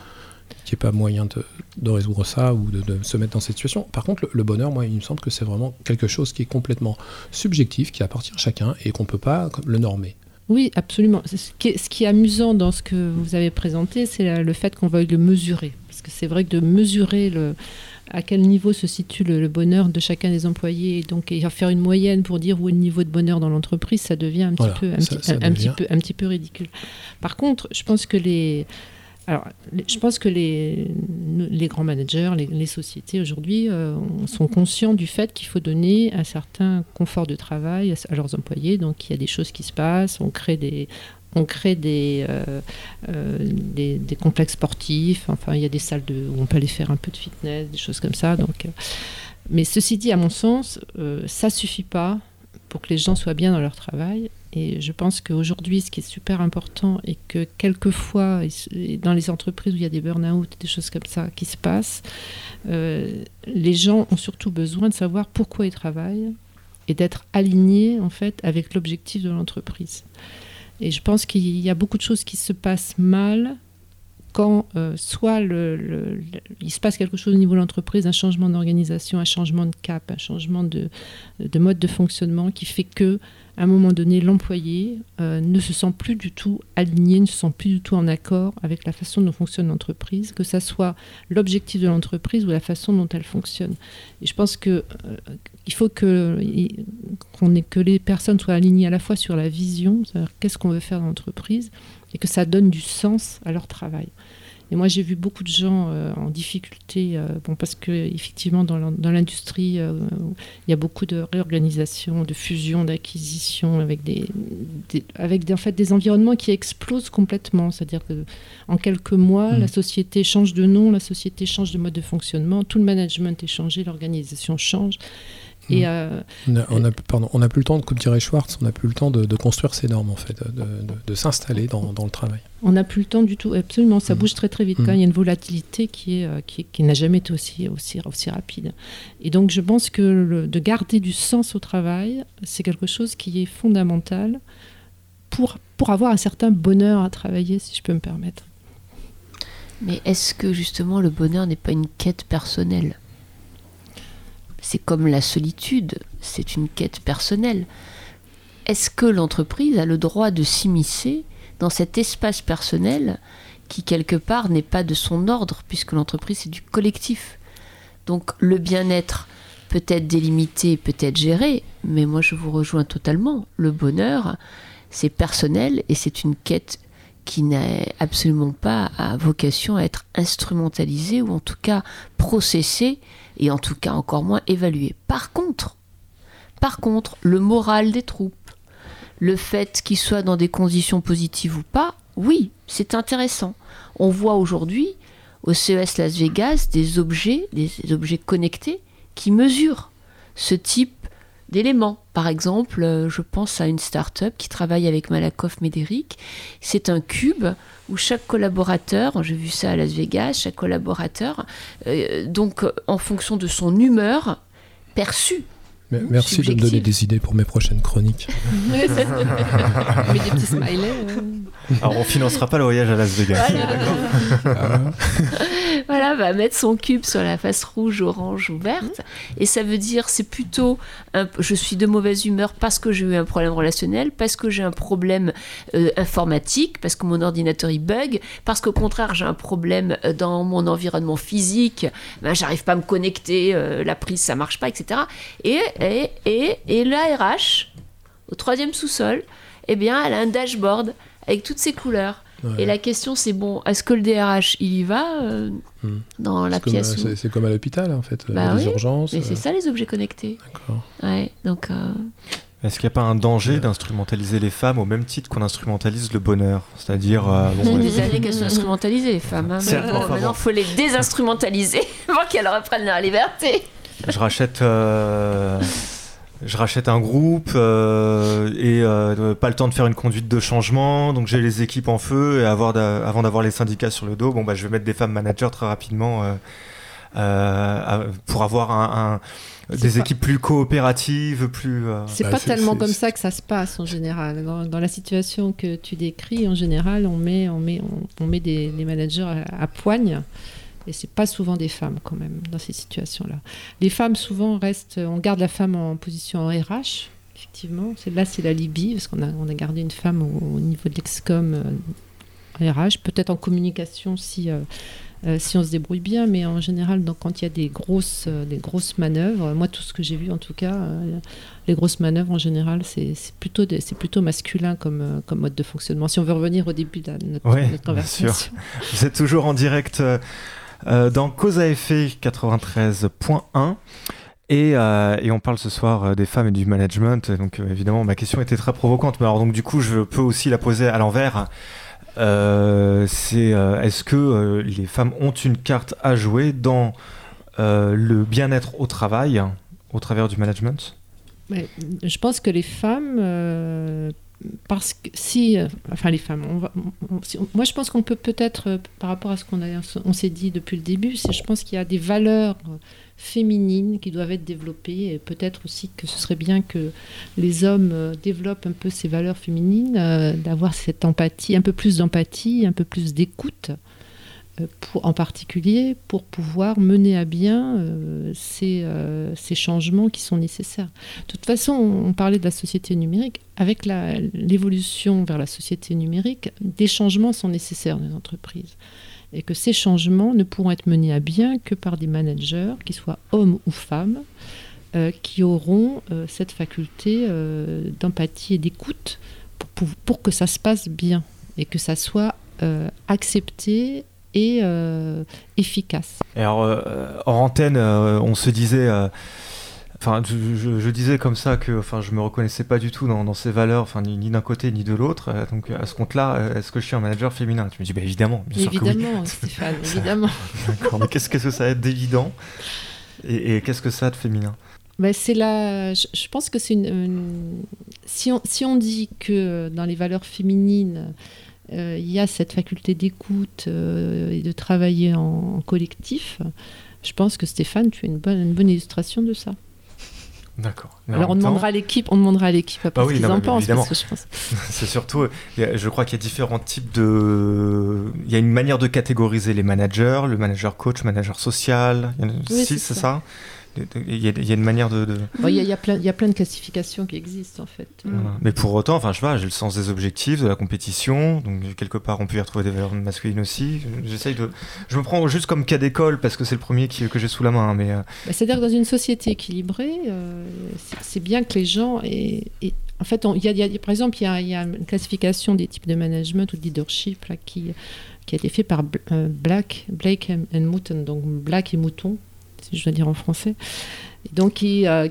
qu'il n'y ait pas moyen de, résoudre ça ou de, se mettre dans cette situation. Par contre, le, bonheur, moi, il me semble que c'est vraiment quelque chose qui est complètement subjectif, qui appartient à chacun et qu'on ne peut pas le normer. Oui, absolument. Ce qui, est, ce qui, est, amusant dans ce que vous avez présenté, c'est le fait qu'on veuille le mesurer c'est vrai que de mesurer le, à quel niveau se situe le, bonheur de chacun des employés, et donc et faire une moyenne pour dire où est le niveau de bonheur dans l'entreprise, ça devient un petit peu ridicule. Par contre, je pense que les, alors, je pense que les, les grands managers, les, sociétés aujourd'hui euh, sont conscients du fait qu'il faut donner un certain confort de travail à, leurs employés. Donc, il y a des choses qui se passent, on crée des, on crée euh, euh, des, des, complexes sportifs. Enfin, il y a des salles de, où on peut aller faire un peu de fitness, des choses comme ça. Donc, euh, mais ceci dit, à mon sens, ça suffit pas pour que les gens soient bien dans leur travail. Et je pense qu'aujourd'hui, ce qui est super important et que quelquefois, dans les entreprises où il y a des burn-out, des choses comme ça qui se passent, les gens ont surtout besoin de savoir pourquoi ils travaillent et d'être alignés en fait avec l'objectif de l'entreprise. Et je pense qu'il y a beaucoup de choses qui se passent mal quand euh, soit il se passe quelque chose au niveau de l'entreprise, un changement d'organisation, un changement de cap, un changement de, de, mode de fonctionnement qui fait que à un moment donné, l'employé euh, ne se sent plus du tout aligné, ne se sent plus du tout en accord avec la façon dont fonctionne l'entreprise, que ça soit l'objectif de l'entreprise ou la façon dont elle fonctionne. Et je pense que euh, il faut que, que les personnes soient alignées à la fois sur la vision, c'est-à-dire qu'est-ce qu'on veut faire dans l'entreprise, et que ça donne du sens à leur travail. Et moi, j'ai vu beaucoup de gens euh, en difficulté, euh, bon, parce que effectivement, dans l'industrie, euh, il y a beaucoup de réorganisation, de fusion, d'acquisition, avec des, avec en fait, des environnements qui explosent complètement. C'est-à-dire que en quelques mois, mmh. la société change de nom, la société change de mode de fonctionnement, tout le management est changé, l'organisation change. Et, Mm. euh, On a, on a- pardon, on n'a plus le temps, comme dirait Schwartz, on n'a plus le temps de, de construire ces normes, en fait, de, de- de s'installer dans, dans le travail. on n'a plus le temps du tout. Absolument, ça Mm. bouge très très vite. Mm. Quand il y a une volatilité qui, est, euh, qui, qui n'a jamais été aussi, aussi, aussi rapide. Et donc je pense que le- de garder du sens au travail, c'est quelque chose qui est fondamental pour, pour avoir un certain bonheur à travailler, si je peux me permettre. Mais est-ce que justement le bonheur n'est pas une quête personnelle? C'est comme la solitude, c'est une quête personnelle. Est-ce que l'entreprise a le droit de s'immiscer dans cet espace personnel qui quelque part n'est pas de son ordre puisque l'entreprise c'est du collectif? Donc le bien-être peut être délimité, peut être géré, mais moi je vous rejoins totalement. Le bonheur, c'est personnel et c'est une quête qui n'a absolument pas vocation à être instrumentalisée ou en tout cas processée et en tout cas encore moins évaluée. Par contre, par contre, le moral des troupes, le fait qu'ils soient dans des conditions positives ou pas, oui, c'est intéressant. On voit aujourd'hui au CES Las Vegas des objets, des objets connectés qui mesurent ce type d'éléments. Par exemple, euh, je pense à une start-up qui travaille avec Malakoff Médéric. C'est un cube où chaque collaborateur, j'ai vu ça à Las Vegas, chaque collaborateur, euh, donc euh, en fonction de son humeur Mmh, merci de me donner des idées pour mes prochaines chroniques. Mais des petits smileys. euh. Alors on financera pas le voyage à Las Vegas. voilà, va mettre son cube sur la face rouge, orange ou verte. Et ça veut dire, c'est plutôt, un- je suis de mauvaise humeur parce que j'ai eu un problème relationnel, parce que j'ai un problème euh, informatique, parce que mon ordinateur il bug, parce qu'au contraire j'ai un problème euh, dans mon environnement physique, ben, j'arrive pas à me connecter, euh, la prise ça marche pas, etc. Et, et, et, et la RH, au troisième sous-sol, eh bien, elle a un dashboard avec toutes ses couleurs. Ouais. Et la question, c'est bon, est-ce que le DRH, il y va euh, Hmm. dans la C'est comme, pièce euh, où- c'est- comme à l'hôpital, en fait. Bah les oui, urgences. Mais euh, c'est ça les objets connectés. D'accord. Ouais, donc. euh, Est-ce qu'il n'y a pas un danger d'instrumentaliser les femmes au même titre qu'on instrumentalise le bonheur? C'est-à-dire, euh, Ça bon, des années qu'elles sont instrumentalisées, les femmes. hein. Maintenant, bon. faut les désinstrumentaliser pour qu'elles reprennent leur liberté. je rachète, euh, je rachète un groupe euh, et euh, pas le temps de faire une conduite de changement, donc j'ai les équipes en feu et avoir avant d'avoir les syndicats sur le dos, bon bah je vais mettre des femmes managers très rapidement euh, euh, pour avoir un, un- C'est des pas- équipes plus coopératives, plus. euh, C'est Bah, pas tellement comme ça que ça se passe en général. Dans, dans la situation que tu décris, en général, on met, on met, on, on met des, des managers à, à poigne. Et c'est pas souvent des femmes quand même dans ces situations-là. Les femmes souvent restent, on garde la femme en position en RH. Effectivement, là c'est la Libye parce qu'on a, on a gardé une femme au, au niveau de l'excom euh, RH, peut-être en communication si euh, euh, si on se débrouille bien, mais en général, donc, quand il y a des grosses, euh, des grosses manœuvres, moi tout ce que j'ai vu en tout cas, les grosses manœuvres en général, c'est c'est plutôt, des- c'est plutôt masculin comme, comme mode de fonctionnement. Si on veut revenir au début de notre, Ouais, notre bien conversation. sûr. Vous êtes toujours en direct euh, dans Cause à effet 93.1. Et, euh, et on parle ce soir euh, des femmes et du management. Donc euh, évidemment, ma question était très provocante. Mais alors donc du coup, je peux aussi la poser à l'envers. C'est est-ce que les femmes ont une carte à jouer dans le bien-être au travail au travers du management? Je pense que les femmes, parce que si, euh, enfin les femmes, moi je pense qu'on peut peut-être, euh, par rapport à ce qu'on on s'est dit depuis le début, c'est je pense qu'il y a des valeurs euh, féminines qui doivent être développées et peut-être aussi que ce serait bien que les hommes développent un peu ces valeurs féminines, d'avoir cette empathie, un peu plus d'empathie, un peu plus d'écoute. En particulier pour pouvoir mener à bien euh, ces, euh, ces changements qui sont nécessaires. De toute façon, on parlait de la société numérique. Avec l'évolution vers la société numérique, des changements sont nécessaires dans les entreprises. Et que ces changements ne pourront être menés à bien que par des managers, qu'ils soient hommes ou femmes, euh, qui auront cette faculté d'empathie et d'écoute pour, que ça se passe bien et que ça soit accepté et euh, efficace. Et alors, euh, hors antenne, euh, on se disait. Enfin, je, disais comme ça que, enfin, je me reconnaissais pas du tout dans, dans ces valeurs, enfin, ni, ni d'un côté ni de l'autre. Donc, à ce compte-là, est-ce que je suis un manager féminin? Tu me dis, bah évidemment, bien sûr que oui. Évidemment, Stéphane, évidemment. D'accord, mais qu'est-ce que ça a d'évident? Et, et qu'est-ce que ça a de féminin? Ben, c'est la, je, je pense que c'est une, une- si, on, si on dit que dans les valeurs féminines, il y a cette faculté d'écoute euh, et de travailler en, en collectif, je pense que Stéphane, tu es une bonne, une bonne illustration de ça. D'accord. Alors on temps, demandera à l'équipe, on demandera à l'équipe après Bah oui, ce qu'ils en pensent. pense... C'est surtout, a- je crois qu'il y a différents types de. Il y a une manière de catégoriser les managers, le manager coach, manager social. Il y en a Oui, six, c'est c'est ça. ça? Il y, a, il y a une manière de. de- Bon, il y, a- y a plein, il y a plein de classifications qui existent en fait. voilà. Mais pour autant, enfin, je sais pas, j'ai le sens des objectifs, de la compétition. Donc, quelque part, on peut y retrouver des valeurs masculines aussi. J'essaye de. Je me prends juste comme cas d'école parce que c'est le premier qui- que j'ai sous la main. Mais euh, Bah, C'est-à-dire que dans une société équilibrée, euh, c'est- bien que les gens aient- aient- en fait, on- il y a, il y a- par exemple, il y, a, il y a une classification des types de management ou de leadership là, qui, qui a été fait par euh, Black, Blake and and Mouton, donc Black et Mouton, si je dois dire en français. Euh,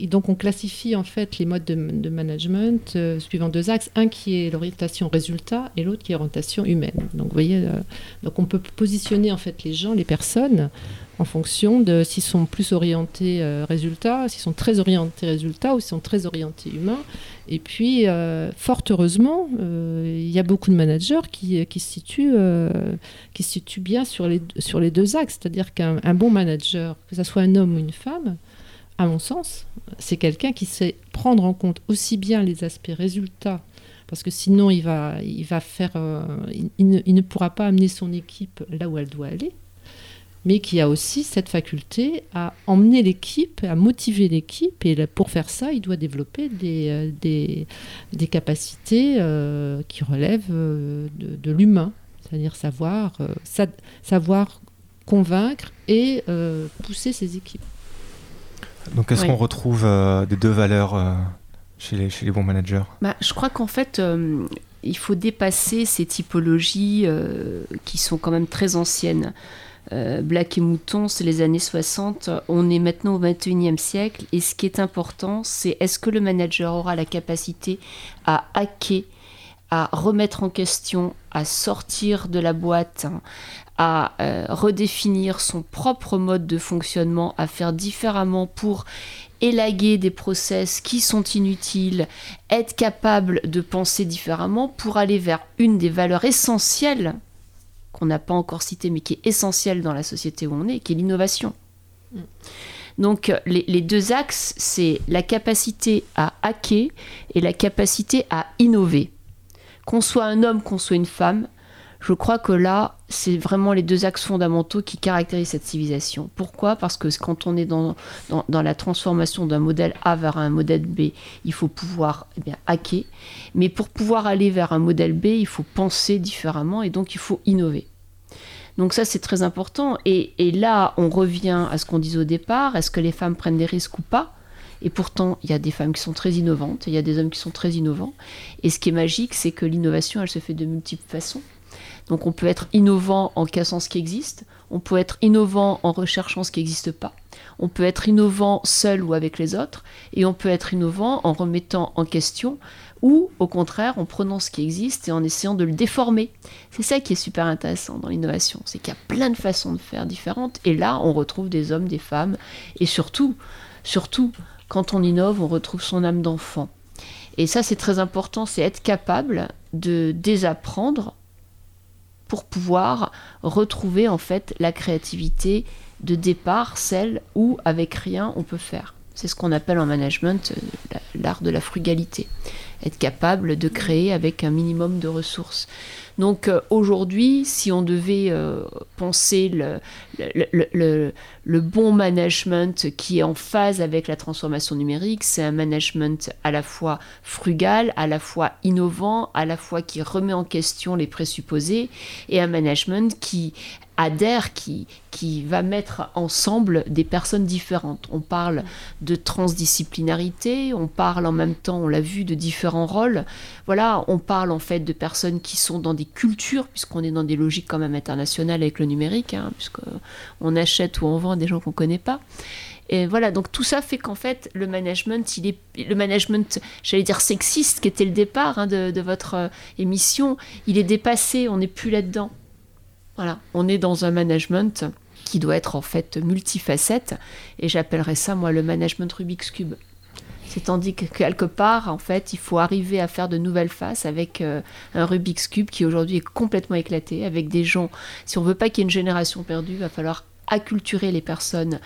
donc, on classifie en fait les modes de, de management euh, suivant deux axes, un qui est l'orientation résultat et l'autre qui est l'orientation humaine. Donc, vous voyez, euh, donc on peut positionner en fait les gens, les personnes, en fonction de s'ils sont plus orientés euh, résultats, s'ils sont très orientés résultats ou s'ils sont très orientés humains. Et puis, euh, fort heureusement, euh, il y a beaucoup de managers qui, se situent, qui se situent bien sur les, sur les deux axes. C'est-à-dire qu'un un bon manager, que ce soit un homme ou une femme, à mon sens, c'est quelqu'un qui sait prendre en compte aussi bien les aspects résultats, parce que sinon il va, il va faire, il ne pourra pas amener son équipe là où elle doit aller, mais qui a aussi cette faculté à emmener l'équipe, à motiver l'équipe, et pour faire ça, il doit développer des, euh, des, des capacités euh, qui relèvent euh, de, de l'humain, c'est-à-dire savoir, euh, sa- savoir convaincre et euh, pousser ses équipes. donc, est-ce Oui. qu'on retrouve euh, des deux valeurs euh, chez, les, chez les bons managers? Bah, je crois qu'en fait, euh, il faut dépasser ces typologies euh, qui sont quand même très anciennes. Euh, Black et Mouton, c'est les années 60. On est maintenant au 21e siècle. Et ce qui est important, c'est est-ce que le manager aura la capacité à hacker, à remettre en question, à sortir de la boîte, à euh, redéfinir son propre mode de fonctionnement, à faire différemment pour élaguer des process qui sont inutiles, être capable de penser différemment pour aller vers une des valeurs essentielles qu'on n'a pas encore citée mais qui est essentielle dans la société où on est, qui est l'innovation. Mm. Donc euh, les, les deux axes, c'est la capacité à hacker et la capacité à innover. Qu'on soit un homme, qu'on soit une femme, je crois que là, c'est vraiment les deux axes fondamentaux qui caractérisent cette civilisation. Pourquoi? Parce que quand on est dans, dans, dans la transformation d'un modèle A vers un modèle B, il faut pouvoir eh bien, hacker. Mais pour pouvoir aller vers un modèle B, il faut penser différemment et donc il faut innover. Donc ça, c'est très important. Et, là, on revient à ce qu'on disait au départ. Est-ce que les femmes prennent des risques ou pas? Et pourtant, il y a des femmes qui sont très innovantes, il y a des hommes qui sont très innovants. Et ce qui est magique, c'est que l'innovation, elle se fait de multiples façons. Donc on peut être innovant en cassant ce qui existe, on peut être innovant en recherchant ce qui n'existe pas, on peut être innovant seul ou avec les autres, et on peut être innovant en remettant en question ou au contraire en prenant ce qui existe et en essayant de le déformer. C'est ça qui est super intéressant dans l'innovation, c'est qu'il y a plein de façons de faire différentes, et là on retrouve des hommes, des femmes, et surtout, surtout, quand on innove, on retrouve son âme d'enfant. Et ça c'est très important, c'est être capable de désapprendre pour pouvoir retrouver en fait la créativité de départ, celle où avec rien on peut faire. C'est ce qu'on appelle en management euh, la- l'art de la frugalité. Être capable de créer avec un minimum de ressources. Donc euh, aujourd'hui, si on devait euh, penser le, bon management qui est en phase avec la transformation numérique, c'est un management à la fois frugal, à la fois innovant, à la fois qui remet en question les présupposés, et un management qui adhère, qui, qui va mettre ensemble des personnes différentes. On parle de transdisciplinarité, on parle en même temps, on l'a vu, de différents rôles. Voilà, on parle en fait de personnes qui sont dans des cultures, puisqu'on est dans des logiques quand même internationales avec le numérique, hein, puisqu'on achète ou on vend des gens qu'on ne connaît pas. Et voilà, donc tout ça fait qu'en fait, le management, il est, le management, j'allais dire sexiste, qui était le départ hein, de, votre euh, émission, il est dépassé, on n'est plus là-dedans. Voilà, on est dans un management qui doit être en fait multifacette. Et j'appellerais ça, moi, le management Rubik's Cube. C'est tandis que quelque part, en fait, il faut arriver à faire de nouvelles faces avec euh, un Rubik's Cube qui aujourd'hui est complètement éclaté, avec des gens. Si on veut pas qu'il y ait une génération perdue, il va falloir acculturer les personnes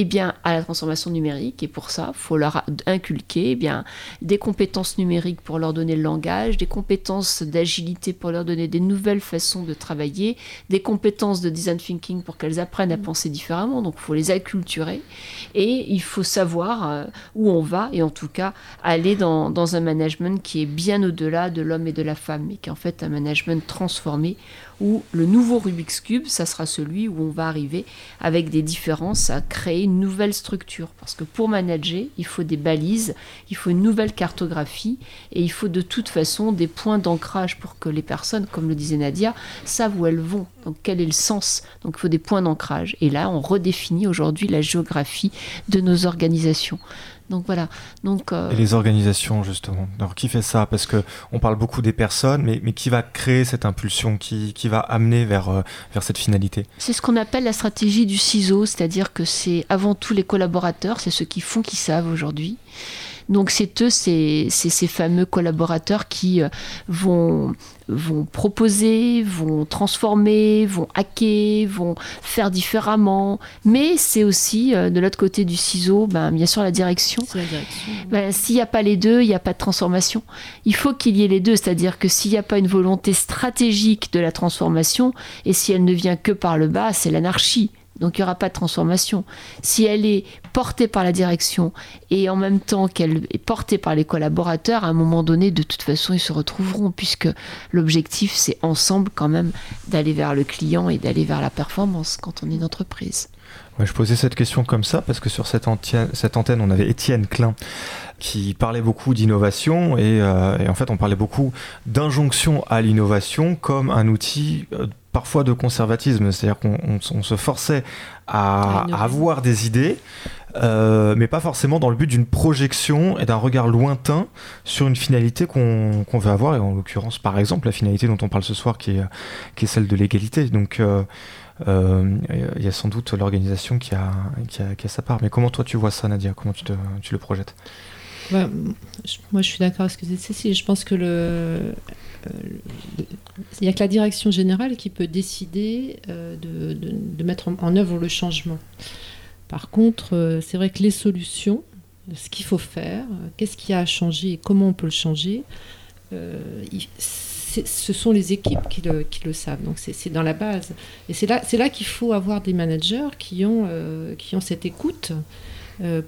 eh bien, à la transformation numérique. Et pour ça, il faut leur inculquer eh bien, des compétences numériques pour leur donner le langage, des compétences d'agilité pour leur donner des nouvelles façons de travailler, des compétences de design thinking pour qu'elles apprennent à mm. penser différemment. Donc, il faut les acculturer. Et il faut savoir euh, où on va, et en tout cas, aller dans, dans un management qui est bien au-delà de l'homme et de la femme, mais qui est en fait un management transformé où le nouveau Rubik's Cube, ça sera celui où on va arriver avec des différences à créer une nouvelle structure. Parce que pour manager, il faut des balises, il faut une nouvelle cartographie et il faut de toute façon des points d'ancrage pour que les personnes, comme le disait Nadia, savent où elles vont. Donc quel est le sens Donc il faut des points d'ancrage. Et là, on redéfinit aujourd'hui la géographie de nos organisations. Donc voilà. Donc, euh, Et les organisations, justement. Alors qui fait ça? Parce que on parle beaucoup des personnes, mais, mais qui va créer cette impulsion qui, qui va amener vers, euh, vers cette finalité? C'est ce qu'on appelle la stratégie du ciseau, c'est-à-dire que c'est avant tout les collaborateurs, c'est ceux qui font qui savent aujourd'hui. Donc c'est eux, c'est ces fameux collaborateurs qui euh, vont, vont proposer, vont transformer, vont hacker, vont faire différemment. Mais c'est aussi euh, de l'autre côté du ciseau, ben, bien sûr la direction. Ben, s'il n'y a pas les deux, il n'y a pas de transformation. Il faut qu'il y ait les deux, c'est-à-dire que s'il n'y a pas une volonté stratégique de la transformation, et si elle ne vient que par le bas, c'est l'anarchie. Donc il n'y aura pas de transformation. Si elle est portée par la direction et en même temps qu'elle est portée par les collaborateurs, à un moment donné, de toute façon, ils se retrouveront puisque l'objectif, c'est ensemble quand même d'aller vers le client et d'aller vers la performance quand on est une entreprise. Je posais cette question comme ça parce que sur cette antenne, cette antenne on avait Étienne Klein qui parlait beaucoup d'innovation et, euh, et, en fait on parlait beaucoup d'injonction à l'innovation comme un outil euh, parfois de conservatisme, c'est-à-dire qu'on se forçait à, avoir des idées, euh, mais pas forcément dans le but d'une projection et d'un regard lointain sur une finalité qu'on veut avoir, et en l'occurrence, par exemple, la finalité dont on parle ce soir, qui est, celle de l'égalité. Donc, euh, euh, il y a sans doute l'organisation qui a, sa part. Mais comment toi tu vois ça, Nadia? Comment tu, le projettes? Moi, je suis d'accord avec ce que c'est Cécile. Je pense que le, il n'y a que la direction générale qui peut décider de, mettre en, œuvre le changement. Par contre, euh, c'est vrai que les solutions, ce qu'il faut faire, qu'est-ce qui a à changer et comment on peut le changer, euh, ce sont les équipes qui le, savent. Donc c'est dans la base. Et c'est là, qu'il faut avoir des managers qui ont cette écoute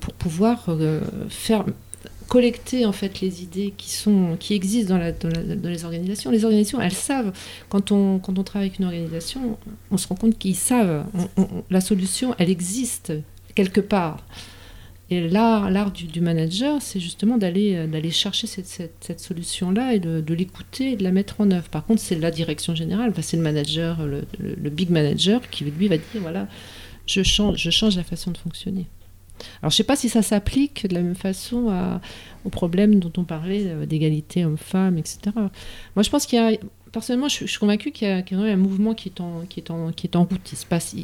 pour pouvoir faire collecter en fait les idées qui sont qui existent dans, les organisations. Les organisations, elles savent quand on quand on travaille avec une organisation, on se rend compte qu'ils savent la solution, elle existe quelque part. Et l'art, l'art du, manager, c'est justement d'aller, d'aller chercher cette, cette, solution-là et de, l'écouter et de la mettre en œuvre. Par contre, c'est la direction générale, c'est le manager, le, le, big manager qui lui va dire voilà, je change, je change la façon de fonctionner. Alors je ne sais pas si ça s'applique de la même façon aux problèmes dont on parlait euh, d'égalité homme-femme, etc. Moi je pense qu'il y a personnellement, je, suis convaincue qu'il y, a un mouvement qui est en, route. Se passe,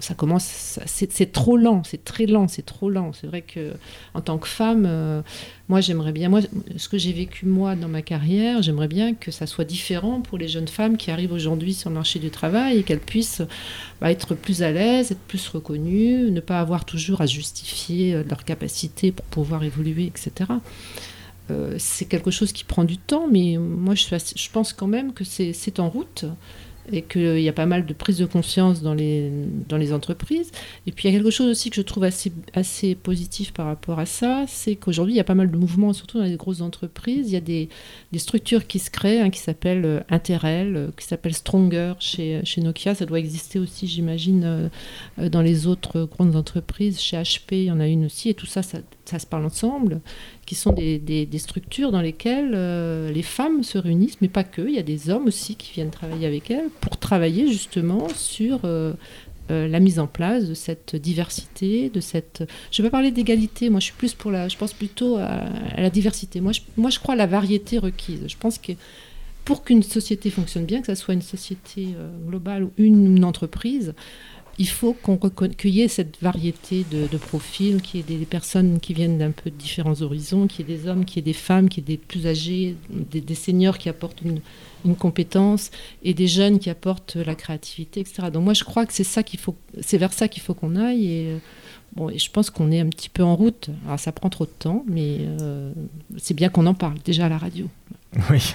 ça, commence, c'est trop lent, c'est très lent, c'est trop lent. C'est vrai que en tant que femme, euh, moi j'aimerais bien, ce que j'ai vécu moi dans ma carrière, j'aimerais bien que ça soit différent pour les jeunes femmes qui arrivent aujourd'hui sur le marché du travail et qu'elles puissent bah, être plus à l'aise, être plus reconnues, ne pas avoir toujours à justifier euh, leur capacité pour pouvoir évoluer, etc. Euh, c'est quelque chose qui prend du temps, mais moi je, pense quand même que c'est en route et qu'il y a pas mal de prise de conscience dans les, dans les entreprises. Et puis il y a quelque chose aussi que je trouve assez, assez positif par rapport à ça, c'est qu'aujourd'hui il y a pas mal de mouvements, surtout dans les grosses entreprises. Il y a des, des structures qui se créent, hein, qui s'appellent euh, Interel, euh, qui s'appellent Stronger chez, chez Nokia. Ça doit exister aussi, j'imagine, dans les autres grandes entreprises. Chez HP, il y en a une aussi. Et tout ça, ça, ça se parle ensemble, qui sont des, des, structures dans lesquelles les femmes se réunissent, mais pas que. Il y a des hommes aussi qui viennent travailler avec elles pour travailler justement sur euh, euh, la mise en place de cette diversité, de cette. Je vais pas parler d'égalité. Moi, je suis plus pour la. Je pense plutôt à, la diversité. Moi je, moi, je crois à la variété requise. Je pense que pour qu'une société fonctionne bien, que ce soit une société euh, globale ou une, entreprise, il faut qu'on qu'il y ait cette variété de, profils, qu'il y ait des, personnes qui viennent d'un peu de différents horizons, qu'il y ait des hommes, qu'il y ait des femmes, qu'il y ait des plus âgés, des, seniors qui apportent une, compétence et des jeunes qui apportent la créativité, etc. Donc moi je crois que c'est ça qu'il faut, c'est vers ça qu'il faut qu'on aille et euh, Bon, et je pense qu'on est un petit peu en route. Alors, ça prend trop de temps, mais euh, c'est bien qu'on en parle déjà à la radio. Oui,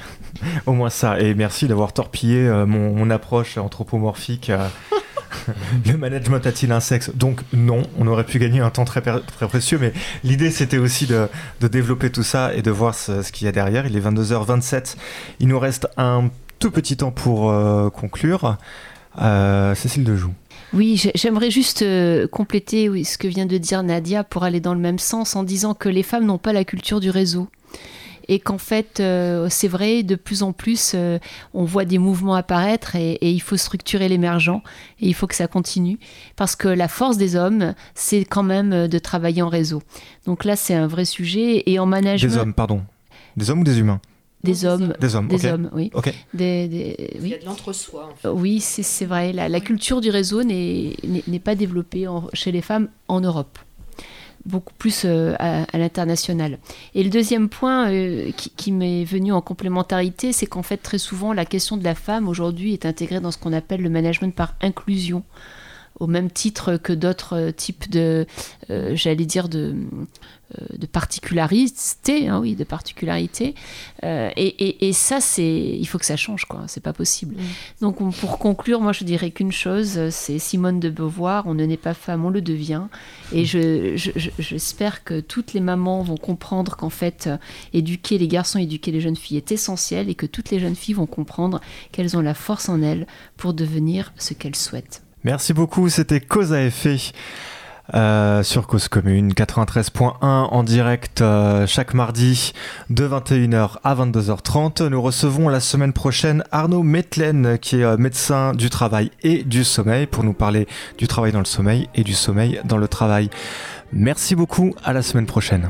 au moins ça. Et merci d'avoir torpillé euh, mon, approche anthropomorphique. le management a-t-il un sexe? Donc non, on aurait pu gagner un temps très, précieux, mais l'idée c'était aussi de, développer tout ça et de voir ce, qu'il y a derrière. Il est 22h27, il nous reste un tout petit temps pour euh, conclure. Cécile Dejoux. Oui, j'aimerais juste euh, compléter ce que vient de dire Nadia pour aller dans le même sens en disant que les femmes n'ont pas la culture du réseau et qu'en fait, euh, c'est vrai, de plus en plus, euh, on voit des mouvements apparaître et, il faut structurer l'émergent et il faut que ça continue parce que la force des hommes, c'est quand même de travailler en réseau. Donc là, c'est un vrai sujet et en management. Des hommes, pardon. Des hommes ou des humains? Des hommes. Des hommes, des hommes oui. Des, Il y a de l'entre-soi. En fait. Oui, c'est vrai. La, culture du réseau n'est pas développée chez les femmes en Europe beaucoup plus euh, à, l'international. Et le deuxième point euh, qui, qui m'est venu en complémentarité, c'est qu'en fait très souvent la question de la femme aujourd'hui est intégrée dans ce qu'on appelle le management par inclusion au même titre que d'autres types de, euh, j'allais dire, de, euh, de particularité, hein, oui, de particularité. Euh, et, et, ça, c'est, il faut que ça change, quoi. C'est pas possible. Mm. Donc, pour conclure, moi, je dirais qu'une chose, c'est Simone de Beauvoir on ne naît pas femme, on le devient. Et je, j'espère que toutes les mamans vont comprendre qu'en fait, éduquer les garçons, éduquer les jeunes filles est essentiel et que toutes les jeunes filles vont comprendre qu'elles ont la force en elles pour devenir ce qu'elles souhaitent. Merci beaucoup, c'était Cause à effet. Euh, sur Cause Commune 93.1 en direct euh, chaque mardi de 21h à 22h30. Nous recevons la semaine prochaine Arnaud Metlen qui est euh, médecin du travail et du sommeil pour nous parler du travail dans le sommeil et du sommeil dans le travail. Merci beaucoup, à la semaine prochaine.